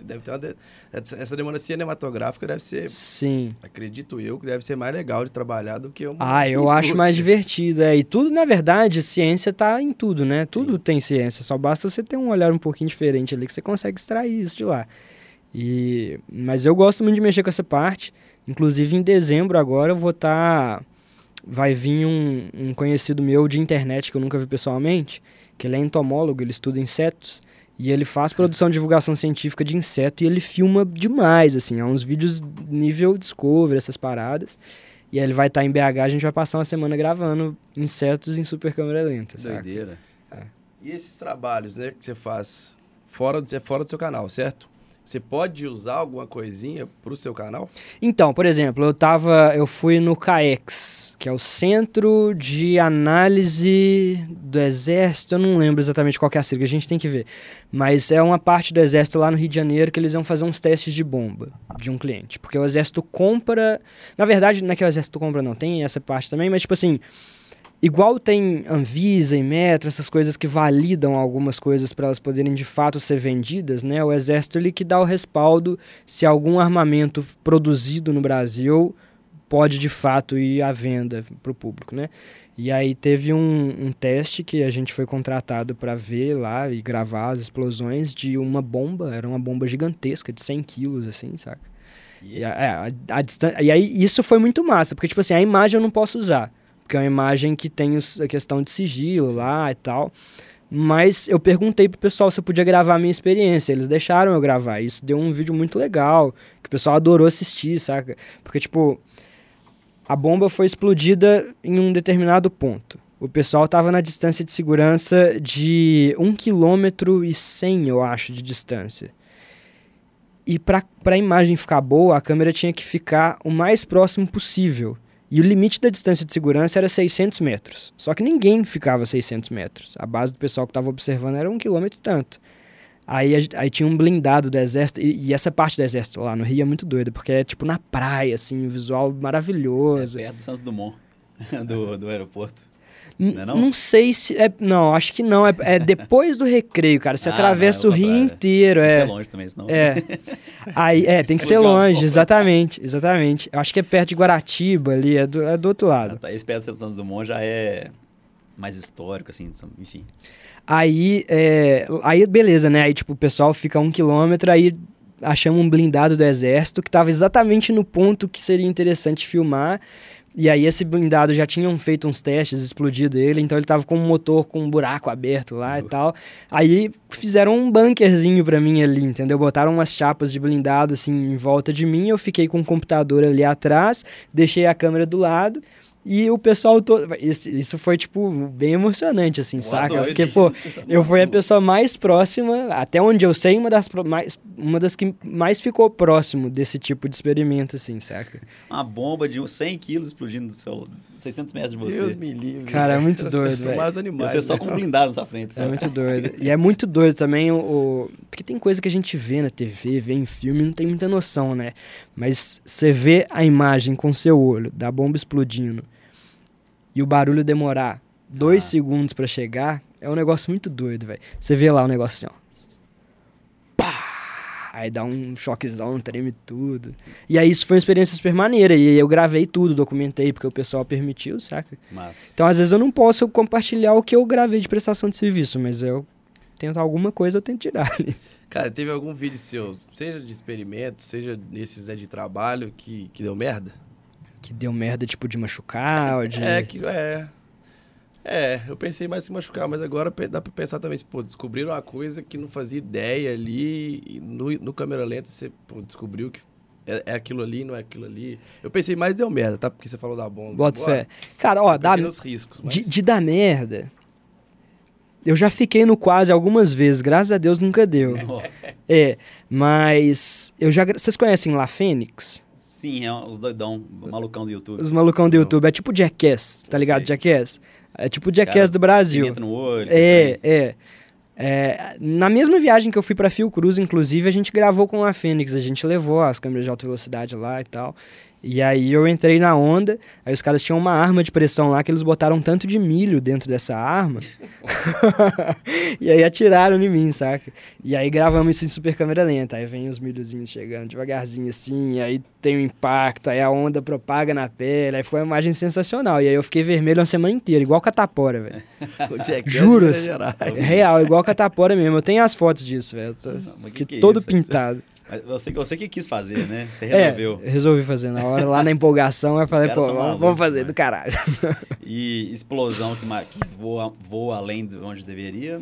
Deve ter uma. de- Essa demanda cinematográfica deve ser, Sim. acredito eu, que deve ser mais legal de trabalhar do que uma. Ah, eu acho mais divertido. É. E tudo, na verdade, ciência tá em tudo, né? Tudo tem ciência. Só basta você ter um olhar um pouquinho diferente ali que você consegue extrair isso de lá. E... Mas eu gosto muito de mexer com essa parte. Inclusive, em dezembro agora eu vou estar. Vai vir um, um conhecido meu de internet que eu nunca vi pessoalmente, que ele é entomólogo, ele estuda insetos. E ele faz produção de divulgação científica de inseto e ele filma demais, assim. É uns vídeos nível Discovery, essas paradas. E aí ele vai estar em BH, a gente vai passar uma semana gravando insetos em super câmera lenta? Doideira. E esses trabalhos, né, que você faz fora do, é fora do seu canal, certo? Você pode usar alguma coisinha pro seu canal? Então, por exemplo, eu tava, eu fui no CAEX, que é o Centro de Análise do Exército, eu não lembro exatamente qual é a sigla, a gente tem que ver. Mas é uma parte do Exército lá no Rio de Janeiro que eles vão fazer uns testes de bomba de um cliente. Porque o Exército compra, na verdade, não é que o Exército compra não, tem essa parte também, mas tipo assim, Igual tem Anvisa e Metro, essas coisas que validam algumas coisas para elas poderem de fato ser vendidas, né? O exército ele que dá o respaldo se algum armamento produzido no Brasil pode de fato ir à venda para o público, né? E aí teve um, um teste que a gente foi contratado para ver lá e gravar as explosões de uma bomba, era uma bomba gigantesca de 100 quilos, assim, saca? E, a, é, a, a e aí isso foi muito massa, porque tipo assim, a imagem eu não posso usar, porque é uma imagem que tem a questão de sigilo lá e tal. Mas eu perguntei pro pessoal se eu podia gravar a minha experiência. Eles deixaram eu gravar. Isso deu um vídeo muito legal, que o pessoal adorou assistir, saca? Porque, tipo, a bomba foi explodida em um determinado ponto. O pessoal estava na distância de segurança de 1 km e 100, eu acho, de distância. E para a imagem ficar boa, a câmera tinha que ficar o mais próximo possível. E o limite da distância de segurança era 600 metros. Só que ninguém ficava a 600 metros. A base do pessoal que estava observando era um quilômetro e tanto. Aí, aí tinha um blindado do exército, e, e essa parte do exército lá no Rio é muito doida, porque é tipo na praia, assim, um visual maravilhoso. É perto do Santos Dumont, (laughs) do, do aeroporto. Não é não? sei se. É, não, acho que não. É, é depois do recreio, cara. Você Ah, atravessa não, o é Rio contrário. inteiro. Tem que É. ser longe também, senão... É. (laughs) Aí, é, tem que ser longe, exatamente, exatamente. Eu acho que é perto de Guaratiba ali, é do, é do outro lado. Ah, tá. Esse perto do Santos Dumont já é mais histórico, assim, enfim. Aí, é, aí beleza, né? Aí, tipo, o pessoal fica a um quilômetro, aí achamos um blindado do exército que tava exatamente no ponto que seria interessante filmar. E aí esse blindado já tinham feito uns testes, explodido ele, então ele tava com um motor com um buraco aberto lá e tal. Aí fizeram um bunkerzinho pra mim ali, entendeu? Botaram umas chapas de blindado assim em volta de mim, eu fiquei com o computador ali atrás, deixei a câmera do lado. E o pessoal todo. Isso, isso foi, tipo, bem emocionante, assim, Pô, saca? doido. Porque, pô, eu fui a pessoa mais próxima, até onde eu sei, uma das, pro- mais, uma das que mais ficou próximo desse tipo de experimento, assim, saca? Uma bomba de uns 100 quilos explodindo do seu 600 metros de você. Deus me livre. Cara, é muito doido, São mais animais. você só né? com um blindado na sua frente. É sabe? muito doido. E é muito doido também o, o- Porque tem coisa que a gente vê na TV, vê em filme, não tem muita noção, né? Mas você vê a imagem com seu olho da bomba explodindo e o barulho demorar dois Ah. segundos pra chegar, é um negócio muito doido, velho. Você vê lá o negócio assim, ó. Pá! aí dá um choquezão, treme tudo. E aí isso foi uma experiência super maneira. E eu gravei tudo, documentei, porque o pessoal permitiu, saca? Massa. Então, às vezes, eu não posso compartilhar o que eu gravei de prestação de serviço, mas eu tento alguma coisa, eu tento tirar ali. Cara, teve algum vídeo seu, seja de experimento, seja nesses né, de trabalho, que, que deu merda? Que deu merda, tipo, de machucar, ou de... É, que é. É, eu pensei mais em se machucar, mas agora dá pra pensar também, pô, descobriram uma coisa que não fazia ideia ali, e no, no câmera lenta você pô, descobriu que é, é aquilo ali, não é aquilo ali. Eu pensei mais deu merda, tá? Porque você falou da bomba. Bota fé. Cara, ó, dá, nos riscos, mas... de, de dar merda... Eu já fiquei no quase algumas vezes, graças a Deus nunca deu. (laughs) É, mas eu já... Vocês conhecem La Fênix? Sim, é os doidão, o malucão do YouTube. Os malucão do. YouTube. É tipo Jackass, tá ligado? sei. Jackass. É tipo Os Jackass do Brasil. No olho. É, é. É, Na mesma viagem que eu fui pra Fiocruz, inclusive, a gente gravou com a Fênix. A gente levou as câmeras de alta velocidade lá e tal. E aí eu entrei na onda, aí os caras tinham uma arma de pressão lá que eles botaram um tanto de milho dentro dessa arma. (laughs) e aí atiraram em mim, saca? E aí gravamos isso em super câmera lenta. Aí vem os milhozinhos chegando devagarzinho assim, aí tem o impacto, aí a onda propaga na pele, aí foi uma imagem sensacional. E aí eu fiquei vermelho uma semana inteira, igual catapora, velho. (laughs) Juro. Gerais. Real, igual catapora mesmo. Eu tenho as fotos disso, velho. Que que é todo pintado. Você, você que quis fazer, né? Você É, resolveu. resolvi fazer na hora, lá na empolgação, eu falei, pô, vamos fazer né? do caralho. (laughs) E explosão que, que voa, voa além de onde deveria,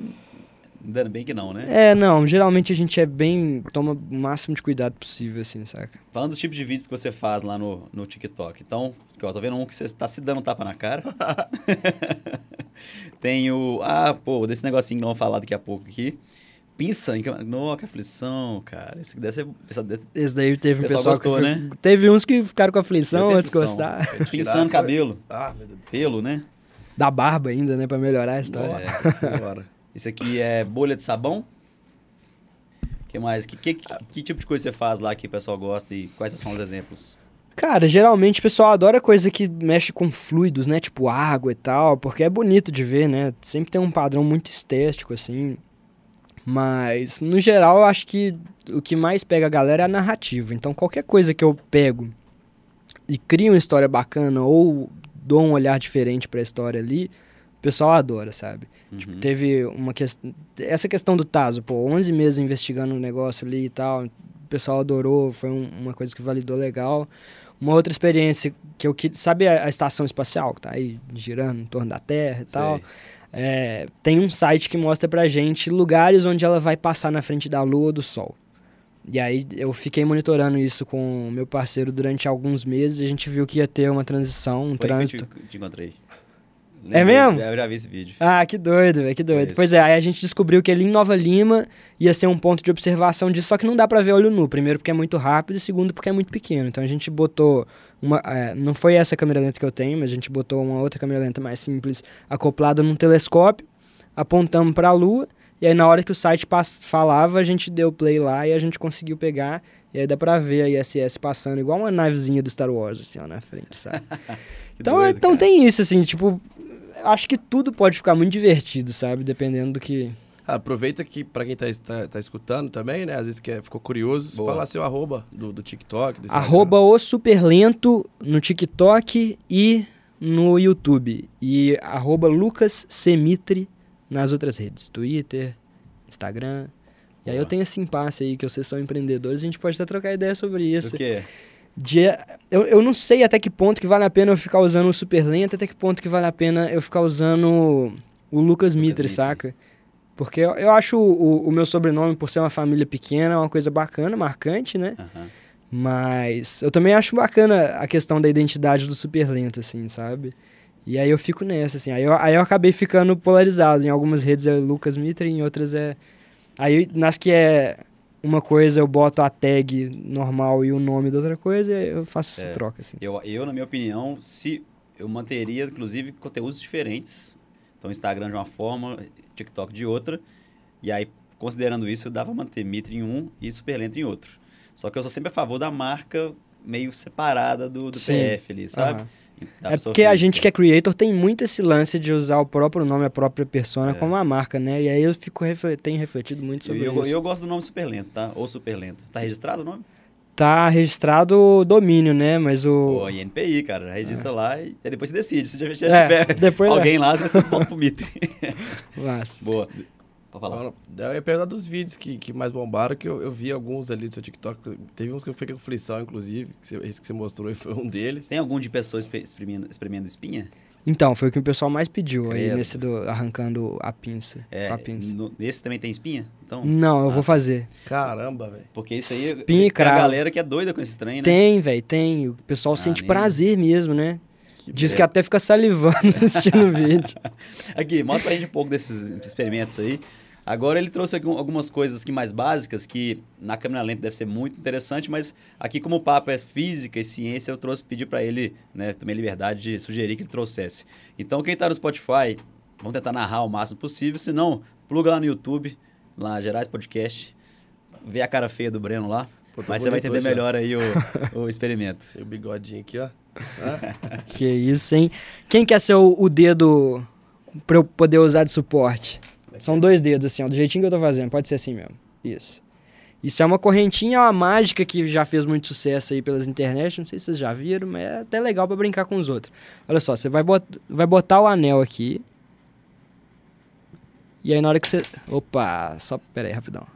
ainda bem que não, né? É, não, geralmente a gente é bem. toma o máximo de cuidado possível, assim, saca? Falando dos tipos de vídeos que você faz lá no, no TikTok. Então, que eu tô vendo um que você tá se dando tapa na cara. (laughs) (laughs) Tem o. Ah, pô, desse negocinho que nós vamos falar daqui a pouco aqui. Pinça em câmera. Nossa, que aflição, cara. Que deve ser. Esse daí teve um Pessoal pessoal gostou, que. né? Teve uns que ficaram com aflição, outros aflição. gostaram. Pinçando (laughs) cabelo. Ah, meu Deus. Pelo, né? Da barba ainda, né, pra melhorar a história. Nossa. Esse aqui é bolha de sabão. que mais? Que, que, que, que tipo de coisa você faz lá que o pessoal gosta e quais são os exemplos? Cara, geralmente o pessoal adora coisa que mexe com fluidos, né? Tipo água e tal, porque é bonito de ver, né? Sempre tem um padrão muito estético, assim. Mas, no geral, eu acho que o que mais pega a galera é a narrativa. Então, qualquer coisa que eu pego e crio uma história bacana ou dou um olhar diferente pra história ali, o pessoal adora, sabe? Tipo, Uhum. teve uma questão. Essa questão do Taso, pô, 11 meses investigando o negócio ali e tal. O pessoal adorou, foi um- uma coisa que validou legal. Uma outra experiência que eu quis. Sabe a, a estação espacial que tá aí girando em torno da Terra e tal? É, tem um site que mostra pra gente lugares onde ela vai passar na frente da Lua ou do Sol. E aí eu fiquei monitorando isso com o meu parceiro durante alguns meses e a gente viu que ia ter uma transição, um Foi trânsito. que eu te, te encontrei. É mesmo? Eu já vi esse vídeo. Ah, que doido, velho, que doido. Foi Pois é, aí a gente descobriu que ali em Nova Lima ia ser um ponto de observação disso, só que não dá pra ver olho nu. Primeiro porque é muito rápido e segundo porque é muito pequeno. Então a gente botou uma, é, não foi essa câmera lenta que eu tenho, mas a gente botou uma outra câmera lenta mais simples acoplada num telescópio, apontamos pra Lua e aí na hora que o site falava, a gente deu play lá e a gente conseguiu pegar e aí dá pra ver a ISS passando igual uma navezinha do Star Wars assim, ó, na frente, sabe? (laughs) Então, doido, então cara. tem isso, assim, tipo, acho que tudo pode ficar muito divertido, sabe? Dependendo do que. Aproveita que pra quem tá, tá, tá escutando também, né? Às vezes que ficou curioso, Boa. falar seu arroba do, do TikTok. Do. Arroba o Superlento no TikTok e no YouTube. E arroba Lucas Semitri nas outras redes. Twitter, Instagram. E aí eu tenho esse impasse aí, que vocês são empreendedores, a gente pode até trocar ideia sobre isso. Do quê? de eu, eu não sei até que ponto que vale a pena eu ficar usando o super lento, até que ponto que vale a pena eu ficar usando o Lucas Mitre, Mitre. saca? Porque eu, eu acho o, o meu sobrenome, por ser uma família pequena, uma coisa bacana, marcante, né? Aham. Mas eu também acho bacana a questão da identidade do super lento, assim, sabe? E aí eu fico nessa, assim. Aí eu, aí eu acabei ficando polarizado. Em algumas redes é Lucas Mitre, em outras é. Aí nas que é uma coisa eu boto a tag normal e o nome da outra coisa, eu faço essa É. troca, assim. Eu, eu, na minha opinião, se eu manteria, inclusive, conteúdos diferentes. Então, Instagram de uma forma, TikTok de outra. E aí, considerando isso, eu dava manter Mitre em um e Superlento em outro. Só que eu sou sempre a favor da marca meio separada do, do. PF ali, sabe? Aham. é porque a gente que é creator tem muito esse lance de usar o próprio nome, a própria persona É. como uma marca, né? E aí eu fico refle- tenho refletido muito Eu, sobre eu, isso. eu gosto do nome Superlento, tá? Ou Superlento. Tá registrado o nome? Tá registrado o domínio, né? Mas o. Pô, INPI, cara. Já registra lá e depois você decide. Se já, já É, tiver depois (laughs) é. alguém lá, você volta pro (laughs) Mitre. Massa. Boa. Pode falar. Eu ia perguntar dos vídeos que, que mais bombaram, que eu, eu vi alguns ali do seu TikTok. Teve uns que eu fiquei com aflição, inclusive. Que você, esse que você mostrou aí foi um deles. Tem algum de pessoas espremendo, espremendo espinha? Então, foi o que o pessoal mais pediu aí Credo. nesse do arrancando a pinça. É, a pinça. no- nesse também tem espinha? Então, Não, eu Ah. vou fazer. Caramba, velho. porque isso aí Espinha e a galera que é doida com esse trem, né? Tem, velho, tem. O pessoal Ah, sente nem- prazer mesmo, né? Que Diz que até fica salivando (laughs) assistindo o vídeo. (laughs) Aqui, mostra pra gente um pouco desses experimentos aí. Agora ele trouxe um- algumas coisas aqui mais básicas que na câmera lenta deve ser muito interessante, mas aqui como o papo é física e ciência, eu trouxe pedir pra ele, né, tomei liberdade de sugerir que ele trouxesse. Então quem tá no Spotify, vamos tentar narrar o máximo possível, se não, pluga lá no YouTube, lá Gerais Podcast, vê a cara feia do Breno lá, Pô, mas você vai entender hoje, melhor aí o, (laughs) o experimento. E o bigodinho aqui, ó. Ah, (laughs) Que isso, hein? Quem quer ser o, o dedo pra eu poder usar de suporte? São dois dedos, assim, ó, do jeitinho que eu tô fazendo. Pode ser assim mesmo. Isso. Isso é uma correntinha, é uma mágica que já fez muito sucesso aí pelas internet. Não sei se vocês já viram, mas é até legal pra brincar com os outros. Olha só, você vai, bot vai botar o anel aqui. E aí na hora que você. Opa, só. Pera aí, rapidão.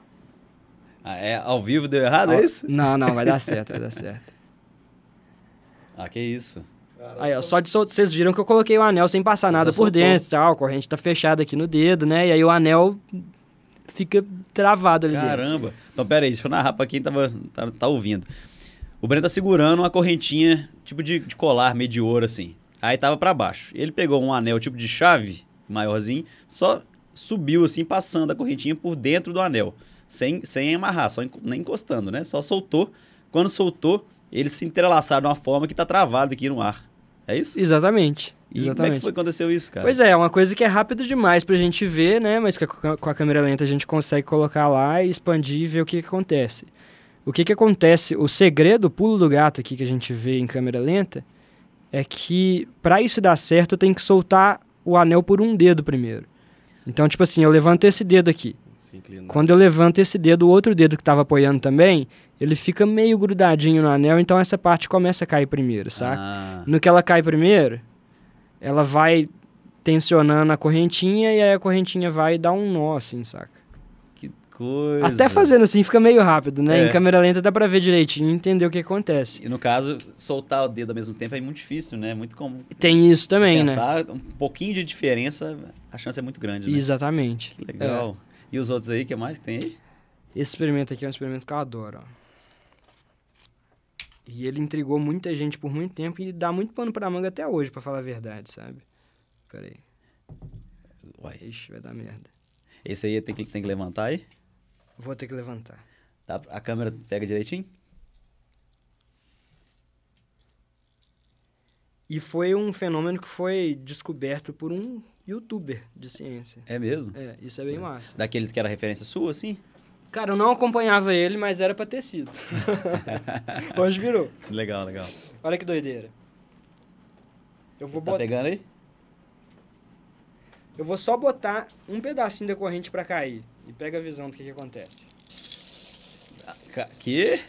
Ah, é, ao vivo deu errado, é isso? Não, não, vai dar certo, vai dar certo. (laughs) Ah, que isso. Aí, ó, só de soltar. Vocês viram que eu coloquei o anel sem passar Você nada por dentro e tal. A corrente tá fechada aqui no dedo, né? E aí o anel fica travado ali dentro. Caramba. Então, pera aí, deixa eu narrar pra quem tava, tá, tá ouvindo. O Breno tá segurando uma correntinha, tipo de, de colar, meio de ouro, assim. Aí tava pra baixo. Ele pegou um anel tipo de chave, maiorzinho, só subiu, assim, passando a correntinha por dentro do anel. Sem, sem amarrar, só nem encostando, né? Só soltou. Quando soltou, eles se entrelaçaram de uma forma que tá travado aqui no ar. É isso? Exatamente. E como é Exatamente. que foi aconteceu isso, cara? Pois é, é uma coisa que é rápido demais pra gente ver, né? Mas que com a- câmera lenta a gente consegue colocar lá e expandir e ver o que, que acontece. O que, que acontece? O segredo, o pulo do gato aqui que a gente vê em câmera lenta é que pra isso dar certo eu tenho que soltar o anel por um dedo primeiro. Então, tipo assim, eu levanto esse dedo aqui. Quando eu levanto esse dedo, o outro dedo que estava apoiando também, ele fica meio grudadinho no anel, então essa parte começa a cair primeiro, saca? Ah, No que ela cai primeiro, ela vai tensionando a correntinha e aí a correntinha vai dar um nó, assim, saca? que coisa. Até fazendo assim fica meio rápido, né? É. Em câmera lenta dá pra ver direitinho e entender o que acontece. E no caso, soltar o dedo ao mesmo tempo é muito difícil, né? É muito comum. Tem isso também, né? Pensar um pouquinho de diferença, a chance é muito grande, né? Exatamente. Que legal. E os outros aí, que mais que tem aí? Esse experimento aqui é um experimento que eu adoro, ó. E ele intrigou muita gente por muito tempo e dá muito pano pra manga até hoje, pra falar a verdade, sabe? Pera aí. Uai. Ixi, vai dar merda. Esse aí tem que, tem que levantar aí? Vou ter que levantar. Tá, a câmera pega direitinho? E foi um fenômeno que foi descoberto por um youtuber de ciência. É mesmo? É, isso é bem massa. Daqueles que era referência sua, assim? Cara, eu não acompanhava ele, mas era pra ter sido. (laughs) Hoje virou. Legal, legal. Olha que doideira. Eu vou, Tá bot... pegando aí? eu vou só botar um pedacinho da corrente pra cair. E pega a visão do que, que acontece. Ca- Que?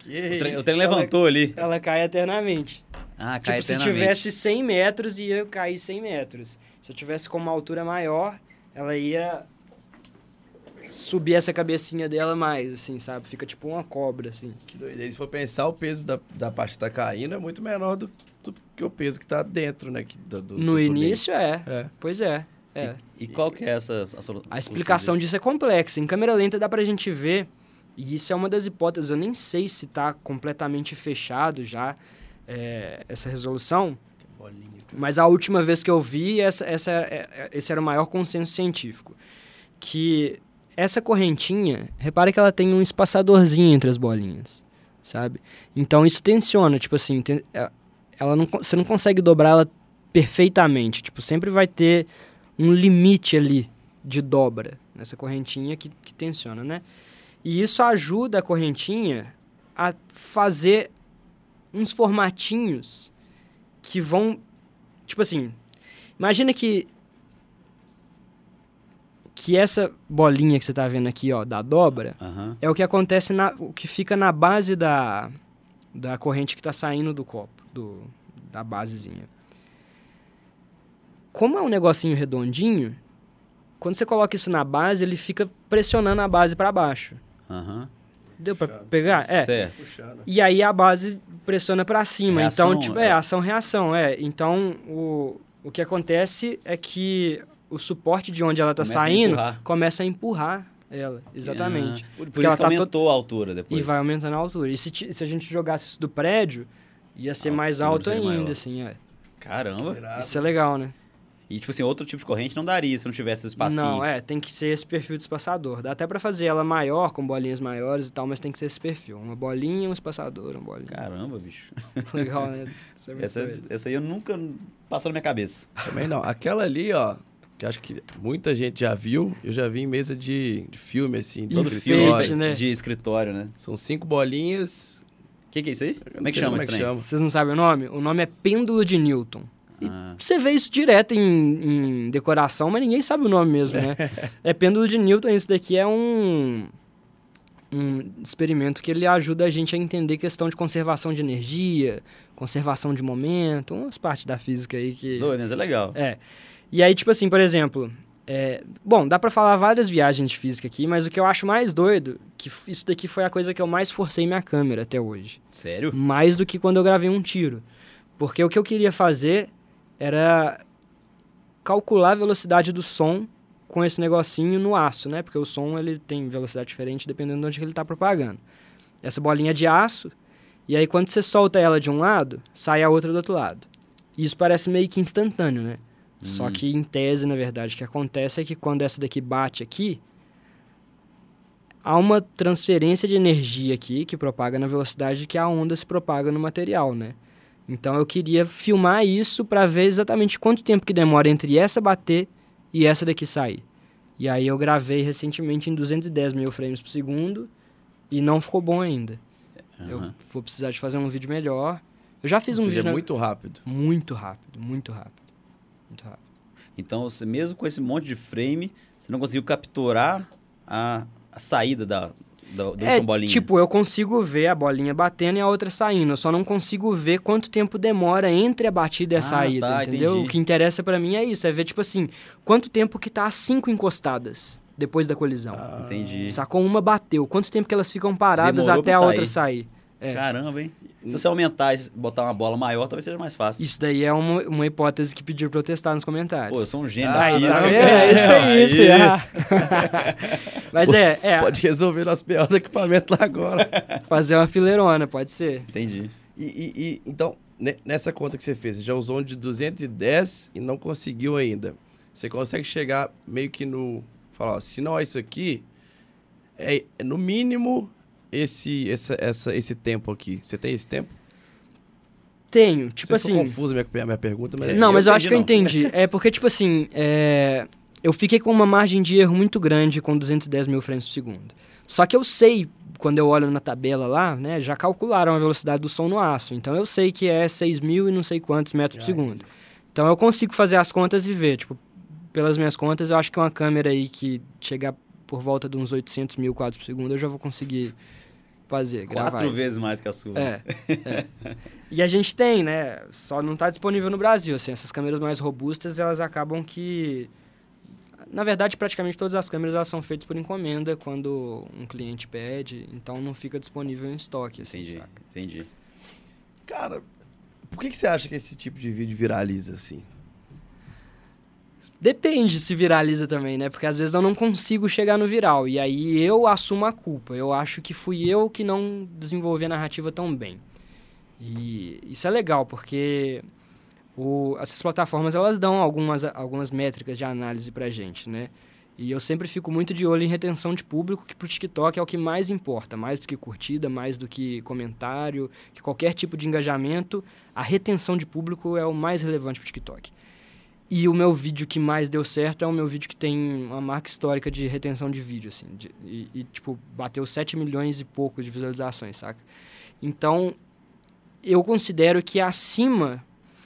Que O trem, o trem levantou ali. Ela cai eternamente. Ah, cai tipo, se tivesse 100 metros, ia cair 100 metros. Se eu tivesse com uma altura maior, ela ia subir essa cabecinha dela mais, assim, sabe? Fica tipo uma cobra, assim. Que doideira. Se for pensar, o peso da, da parte que tá caindo é muito menor do, do que o peso que tá dentro, né? Que, do, do- No do início, é. É. Pois é. É. E qual que é essa a, solu- A explicação disso? disso é complexa. Em câmera lenta dá pra gente ver, e isso é uma das hipóteses, eu nem sei se tá completamente fechado já é, essa resolução, mas a última vez que eu vi, essa, essa, é- é- esse era o maior consenso científico. Que essa correntinha, repara que ela tem um espaçadorzinho entre as bolinhas, sabe? Então isso tensiona, tipo assim, ten- é- ela não, você não consegue dobrar ela perfeitamente, tipo, sempre vai ter um limite ali de dobra nessa correntinha que, que tensiona, né? E isso ajuda a correntinha a fazer uns formatinhos que vão. Tipo assim. Imagina que. Que essa bolinha que você tá vendo aqui, ó, da dobra, Aham. é o que acontece na. O que fica na base da. Da corrente que tá saindo do copo. Do, da basezinha. Como é um negocinho redondinho, quando você coloca isso na base, ele fica pressionando a base para baixo. Aham. Deu pra Puxando. pegar? É. Certo. E aí a base pressiona para cima. Reação, então, tipo, é. é, ação-reação, é. Então, o, o que acontece é que o suporte de onde ela tá Começa a saindo empurrar. começa a empurrar ela. Exatamente. Ah, por Porque isso ela que tá to- aumentou a altura depois. E vai aumentando a altura. E se, ti- se a gente jogasse isso do prédio, ia ser A mais alto seria ainda, maior. assim, é. Caramba. Isso é legal, né? E, tipo assim, outro tipo de corrente não daria se não tivesse o espacinho. Não, é, tem que ser esse perfil de espaçador. Dá até pra fazer ela maior, com bolinhas maiores e tal, mas tem que ser esse perfil. Uma bolinha, um espaçador, uma bolinha. Caramba, bicho. (laughs) Legal, né? Isso é muito Essa, essa aí eu nunca passou na minha cabeça. Também não. Aquela ali, ó, que acho que muita gente já viu, eu já vi em mesa de, de filme, assim, de Enfeite, Todo escritório. filme né? de escritório, né? São cinco bolinhas. O que, que é isso aí? não Como é que sei chama como é esse que chama. Vocês não sabem o nome? O nome é pêndulo de Newton. E Ah, Você vê isso direto em, em decoração, mas ninguém sabe o nome mesmo, né? (laughs) é pêndulo de Newton, isso daqui é um, um experimento que ele ajuda a gente a entender questão de conservação de energia, conservação de momento, umas partes da física aí que... doido, mas é legal. É. E aí, tipo assim, por exemplo, é, bom, dá pra falar várias viagens de física aqui, mas o que eu acho mais doido, que isso daqui foi a coisa que eu mais forcei minha câmera até hoje. Sério? Mais do que quando eu gravei um tiro. Porque o que eu queria fazer era calcular a velocidade do som com esse negocinho no aço, né? Porque o som ele tem velocidade diferente dependendo de onde que ele está propagando. Essa bolinha de aço, e aí quando você solta ela de um lado, sai a outra do outro lado. Isso parece meio que instantâneo, né? Só Hum. que em tese, na verdade, o que acontece é que quando essa daqui bate aqui, há uma transferência de energia aqui que propaga na velocidade que a onda se propaga no material, né? Então eu queria filmar isso para ver exatamente quanto tempo que demora entre essa bater e essa daqui sair. E aí eu gravei recentemente em 210 mil frames por segundo e não ficou bom ainda. Eu Aham. vou precisar de fazer um vídeo melhor. Eu já fiz Ou um seja, vídeo é na- muito rápido. muito rápido, muito rápido. Muito rápido. Então, você, mesmo com esse monte de frame, você não conseguiu capturar a, a saída da, da, da É, bolinha. tipo, eu consigo ver a bolinha batendo e a outra saindo. Eu só não consigo ver quanto tempo demora entre a batida e a Ah, saída, tá, entendeu? entendi. O que interessa pra mim é isso, é ver, tipo assim, quanto tempo que tá as cinco encostadas depois da colisão. Ah, Entendi. Sacou? Uma bateu. Quanto tempo que elas ficam paradas Demorou até a outra sair. É. Caramba, hein? Se você aumentar e botar uma bola maior, talvez seja mais fácil. Isso daí é uma, uma hipótese que pediram pra eu testar nos comentários. Pô, eu sou um gênio Ah, tá cara. É isso aí, Aí. filho. (laughs) Mas é, é, Pode resolver nosso pior do equipamento lá agora. (laughs) fazer uma fileirona, pode ser. Entendi. E, e- e, então, ne- nessa conta que você fez, você já usou um de 210 e não conseguiu ainda. Você consegue chegar meio que no. Falar, ó, se não é isso aqui, é, é no mínimo esse, essa, essa, esse tempo aqui. Você tem esse tempo? Tenho, tipo Não assim. ficou confusa a minha, minha pergunta, mas. Não, eu mas eu acho que eu entendi. (laughs) É porque, tipo assim, é, eu fiquei com uma margem de erro muito grande com 210 mil frames por segundo. Só que eu sei, quando eu olho na tabela lá, né, já calcularam a velocidade do som no aço. Então eu sei que é 6 mil e não sei quantos metros por segundo. Então eu consigo fazer as contas e ver. Tipo, pelas minhas contas, eu acho que uma câmera aí que chegar por volta de uns 800 mil quadros por segundo, eu já vou conseguir fazer, gravar. Quatro vezes mais que a sua. É, é. E a gente tem, né? Só não está disponível no Brasil. Assim, essas câmeras mais robustas, elas acabam que. Na verdade, praticamente todas as câmeras elas são feitas por encomenda quando um cliente pede, então não fica disponível em estoque. Assim, Entendi, saca? entendi. Cara, por que, que você acha que esse tipo de vídeo viraliza assim? Depende se viraliza também, né? Porque às vezes eu não consigo chegar no viral. E aí eu assumo a culpa. Eu acho que fui eu que não desenvolvi a narrativa tão bem. E isso é legal, porque o- essas plataformas elas dão algumas, algumas métricas de análise pra gente, né? E eu sempre fico muito de olho em retenção de público, que pro TikTok é o que mais importa, mais do que curtida, mais do que comentário, que qualquer tipo de engajamento, a retenção de público é o mais relevante pro TikTok. E o meu vídeo que mais deu certo é o meu vídeo que tem uma marca histórica de retenção de vídeo, assim. de- e, e, tipo, bateu 7 milhões e pouco de visualizações, saca? Então, eu considero que acima...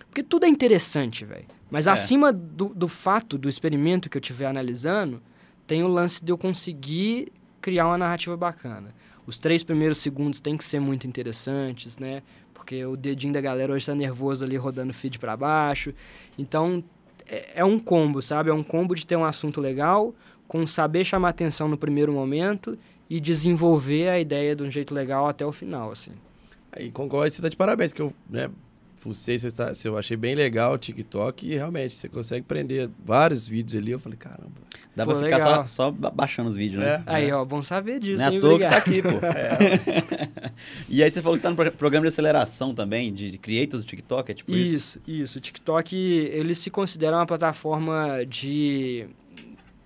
Porque tudo é interessante, velho. Mas É. acima do, do fato, do experimento que eu estiver analisando, tem o lance de eu conseguir criar uma narrativa bacana. Os três primeiros segundos têm que ser muito interessantes, né? Porque o dedinho da galera hoje tá nervoso ali rodando feed para baixo. Então, é, é um combo, sabe? É um combo de ter um assunto legal, com saber chamar atenção no primeiro momento e desenvolver a ideia de um jeito legal até o final, assim. Aí, concordo, você tá de parabéns, que eu, né, fucei se eu, está- se eu achei bem legal o TikTok e realmente você consegue prender vários vídeos ali. Eu falei, caramba. Dá Pô, pra ficar só, legal. só ba- baixando os vídeos, né? É. Aí, ó, bom saber disso, Não é à toa que tá aqui, pô. (laughs) e aí você falou que você tá no pro- programa de aceleração também, de, de creators do TikTok, é tipo isso? Isso, isso. O TikTok, ele se considera uma plataforma de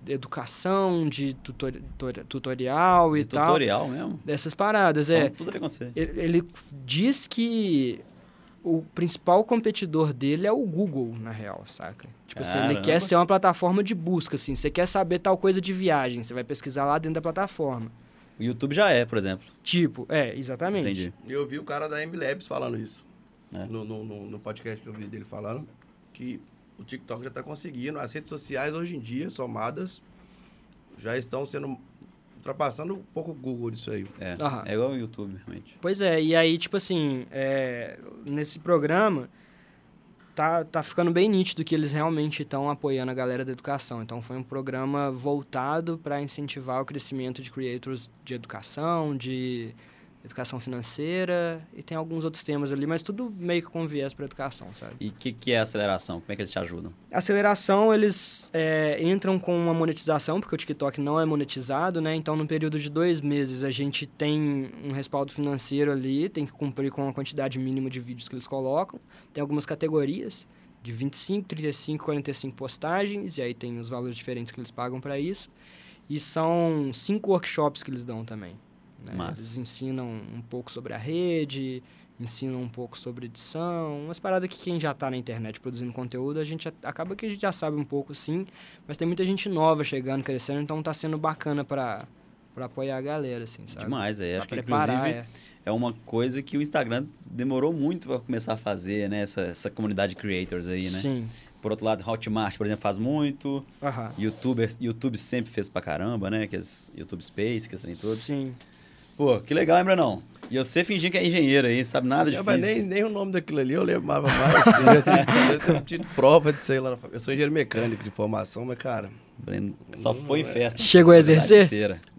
educação, de tutor- tutor- tutorial e De tal. tutorial mesmo? Dessas paradas, Então, é. tudo a ver com você. Ele, ele diz que o principal competidor dele é o Google, na real, saca? Tipo assim, ele Caramba. quer ser uma plataforma de busca, assim. Você quer saber tal coisa de viagem, você vai pesquisar lá dentro da plataforma. O YouTube já é, por exemplo. Tipo, é, exatamente. Entendi. Eu vi o cara da M-Labs falando isso. É. No, no, no- no podcast que eu vi dele falando. Que o TikTok já tá conseguindo. As redes sociais hoje em dia, somadas, já estão sendo. Ultrapassando um pouco o Google disso aí. É, Aham. é igual o YouTube, realmente. Pois é, e aí, tipo assim, é, nesse programa, tá, tá ficando bem nítido que eles realmente estão apoiando a galera da educação. Então, foi um programa voltado para incentivar o crescimento de creators de educação, de educação financeira, e tem alguns outros temas ali, mas tudo meio que com viés para educação, sabe? E o que, que é aceleração? Como é que eles te ajudam? Aceleração, eles é, entram com uma monetização, porque o TikTok não é monetizado, né? Então, no período de dois meses, a gente tem um respaldo financeiro ali, tem que cumprir com a quantidade mínima de vídeos que eles colocam. Tem algumas categorias, de 25, 35, 45 postagens, e aí tem os valores diferentes que eles pagam para isso. E são cinco workshops que eles dão também. Né? Eles ensinam um pouco sobre a rede, ensinam um pouco sobre edição, umas paradas que quem já tá na internet produzindo conteúdo, a gente acaba que a gente já sabe um pouco sim, mas tem muita gente nova chegando, crescendo, então tá sendo bacana pra, pra apoiar a galera, assim, sabe? Demais, é. Pra Acho que, inclusive, é. é uma coisa que o Instagram demorou muito para começar a fazer, né? Essa, essa comunidade de creators aí, né? Sim. Por outro lado, Hotmart, por exemplo, faz muito. Aham. YouTube, YouTube sempre fez pra caramba, né? Que as YouTube Space, que tem tudo. Sim. Pô, que legal, hein, Brunão? E você fingindo que é engenheiro aí, sabe nada de É, mas física. nem, nem o nome daquilo ali eu lembrava mais. assim, eu já tinha- tido prova de sei lá. Eu sou engenheiro mecânico de formação, mas, cara. Breno Só foi em festa. Chegou a exercer?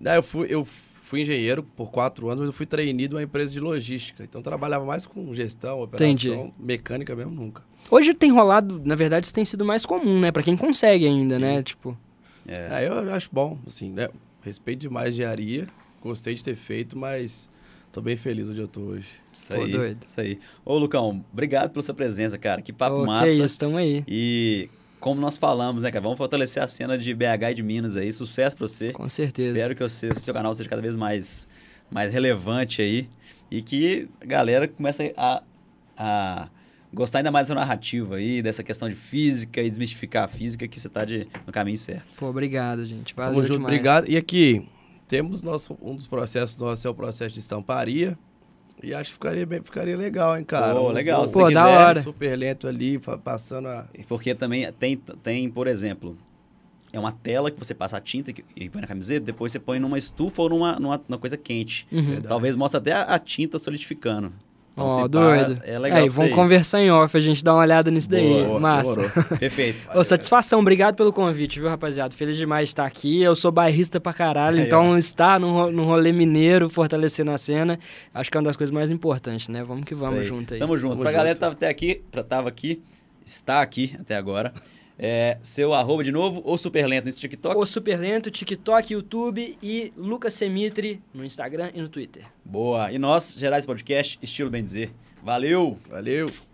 Não, eu fui, eu fui engenheiro por quatro anos, mas eu fui trainee de uma empresa de logística. Então eu trabalhava mais com gestão, operação, Entendi. mecânica mesmo nunca. Hoje tem rolado, na verdade, isso tem sido mais comum, né? Pra quem consegue ainda, Sim. né? Tipo, É. Aí eu acho bom, assim, né? Respeito demais a engenharia, gostei de ter feito, mas tô bem feliz onde eu tô hoje. Isso Pô, aí. doido. Isso aí. Ô, Lucão, obrigado pela sua presença, cara. Que papo ô, massa. que isso, tamo aí. E como nós falamos, né, cara? Vamos fortalecer a cena de BH e de Minas aí. Sucesso pra você. Com certeza. Espero que você, o seu canal seja cada vez mais, mais relevante aí. E que a galera comece a, a gostar ainda mais dessa narrativa aí, dessa questão de física e desmistificar a física, que você tá de, no caminho certo. Pô, obrigado, gente. Valeu Tamo junto, demais. obrigado. E aqui, temos nosso, um dos processos nossos é o processo de estamparia. E acho que ficaria, bem, ficaria legal, hein, cara? Pô, legal. Se Pô, você da quiser, hora. Super lento ali, passando a... Porque também tem, tem, por exemplo, é uma tela que você passa a tinta e põe na camiseta, depois você põe numa estufa ou numa, numa, numa coisa quente. Uhum. Talvez mostre até a, a tinta solidificando. Então, Ó, pá, doido. É legal Aí, vamos conversar em off, a gente dá uma olhada nisso daí. Boa, Massa. demorou. (laughs) Perfeito. Ô, satisfação, obrigado pelo convite, viu, rapaziada? Feliz demais de estar aqui. Eu sou bairrista pra caralho, Aí, então estar num, ro- num rolê mineiro, fortalecendo a cena, acho que é uma das coisas mais importantes, né? Vamos que vamos Isso junto aí. Tamo junto. Tamo pra galera que junto. tava até aqui, pra, tava aqui, está aqui até agora. É, seu arroba de novo, ou Superlento no TikTok. O Super Lento, TikTok, YouTube e Lucas Semitri no Instagram e no Twitter. Boa. E nós, Gerais Podcast, estilo bem dizer. Valeu! Valeu!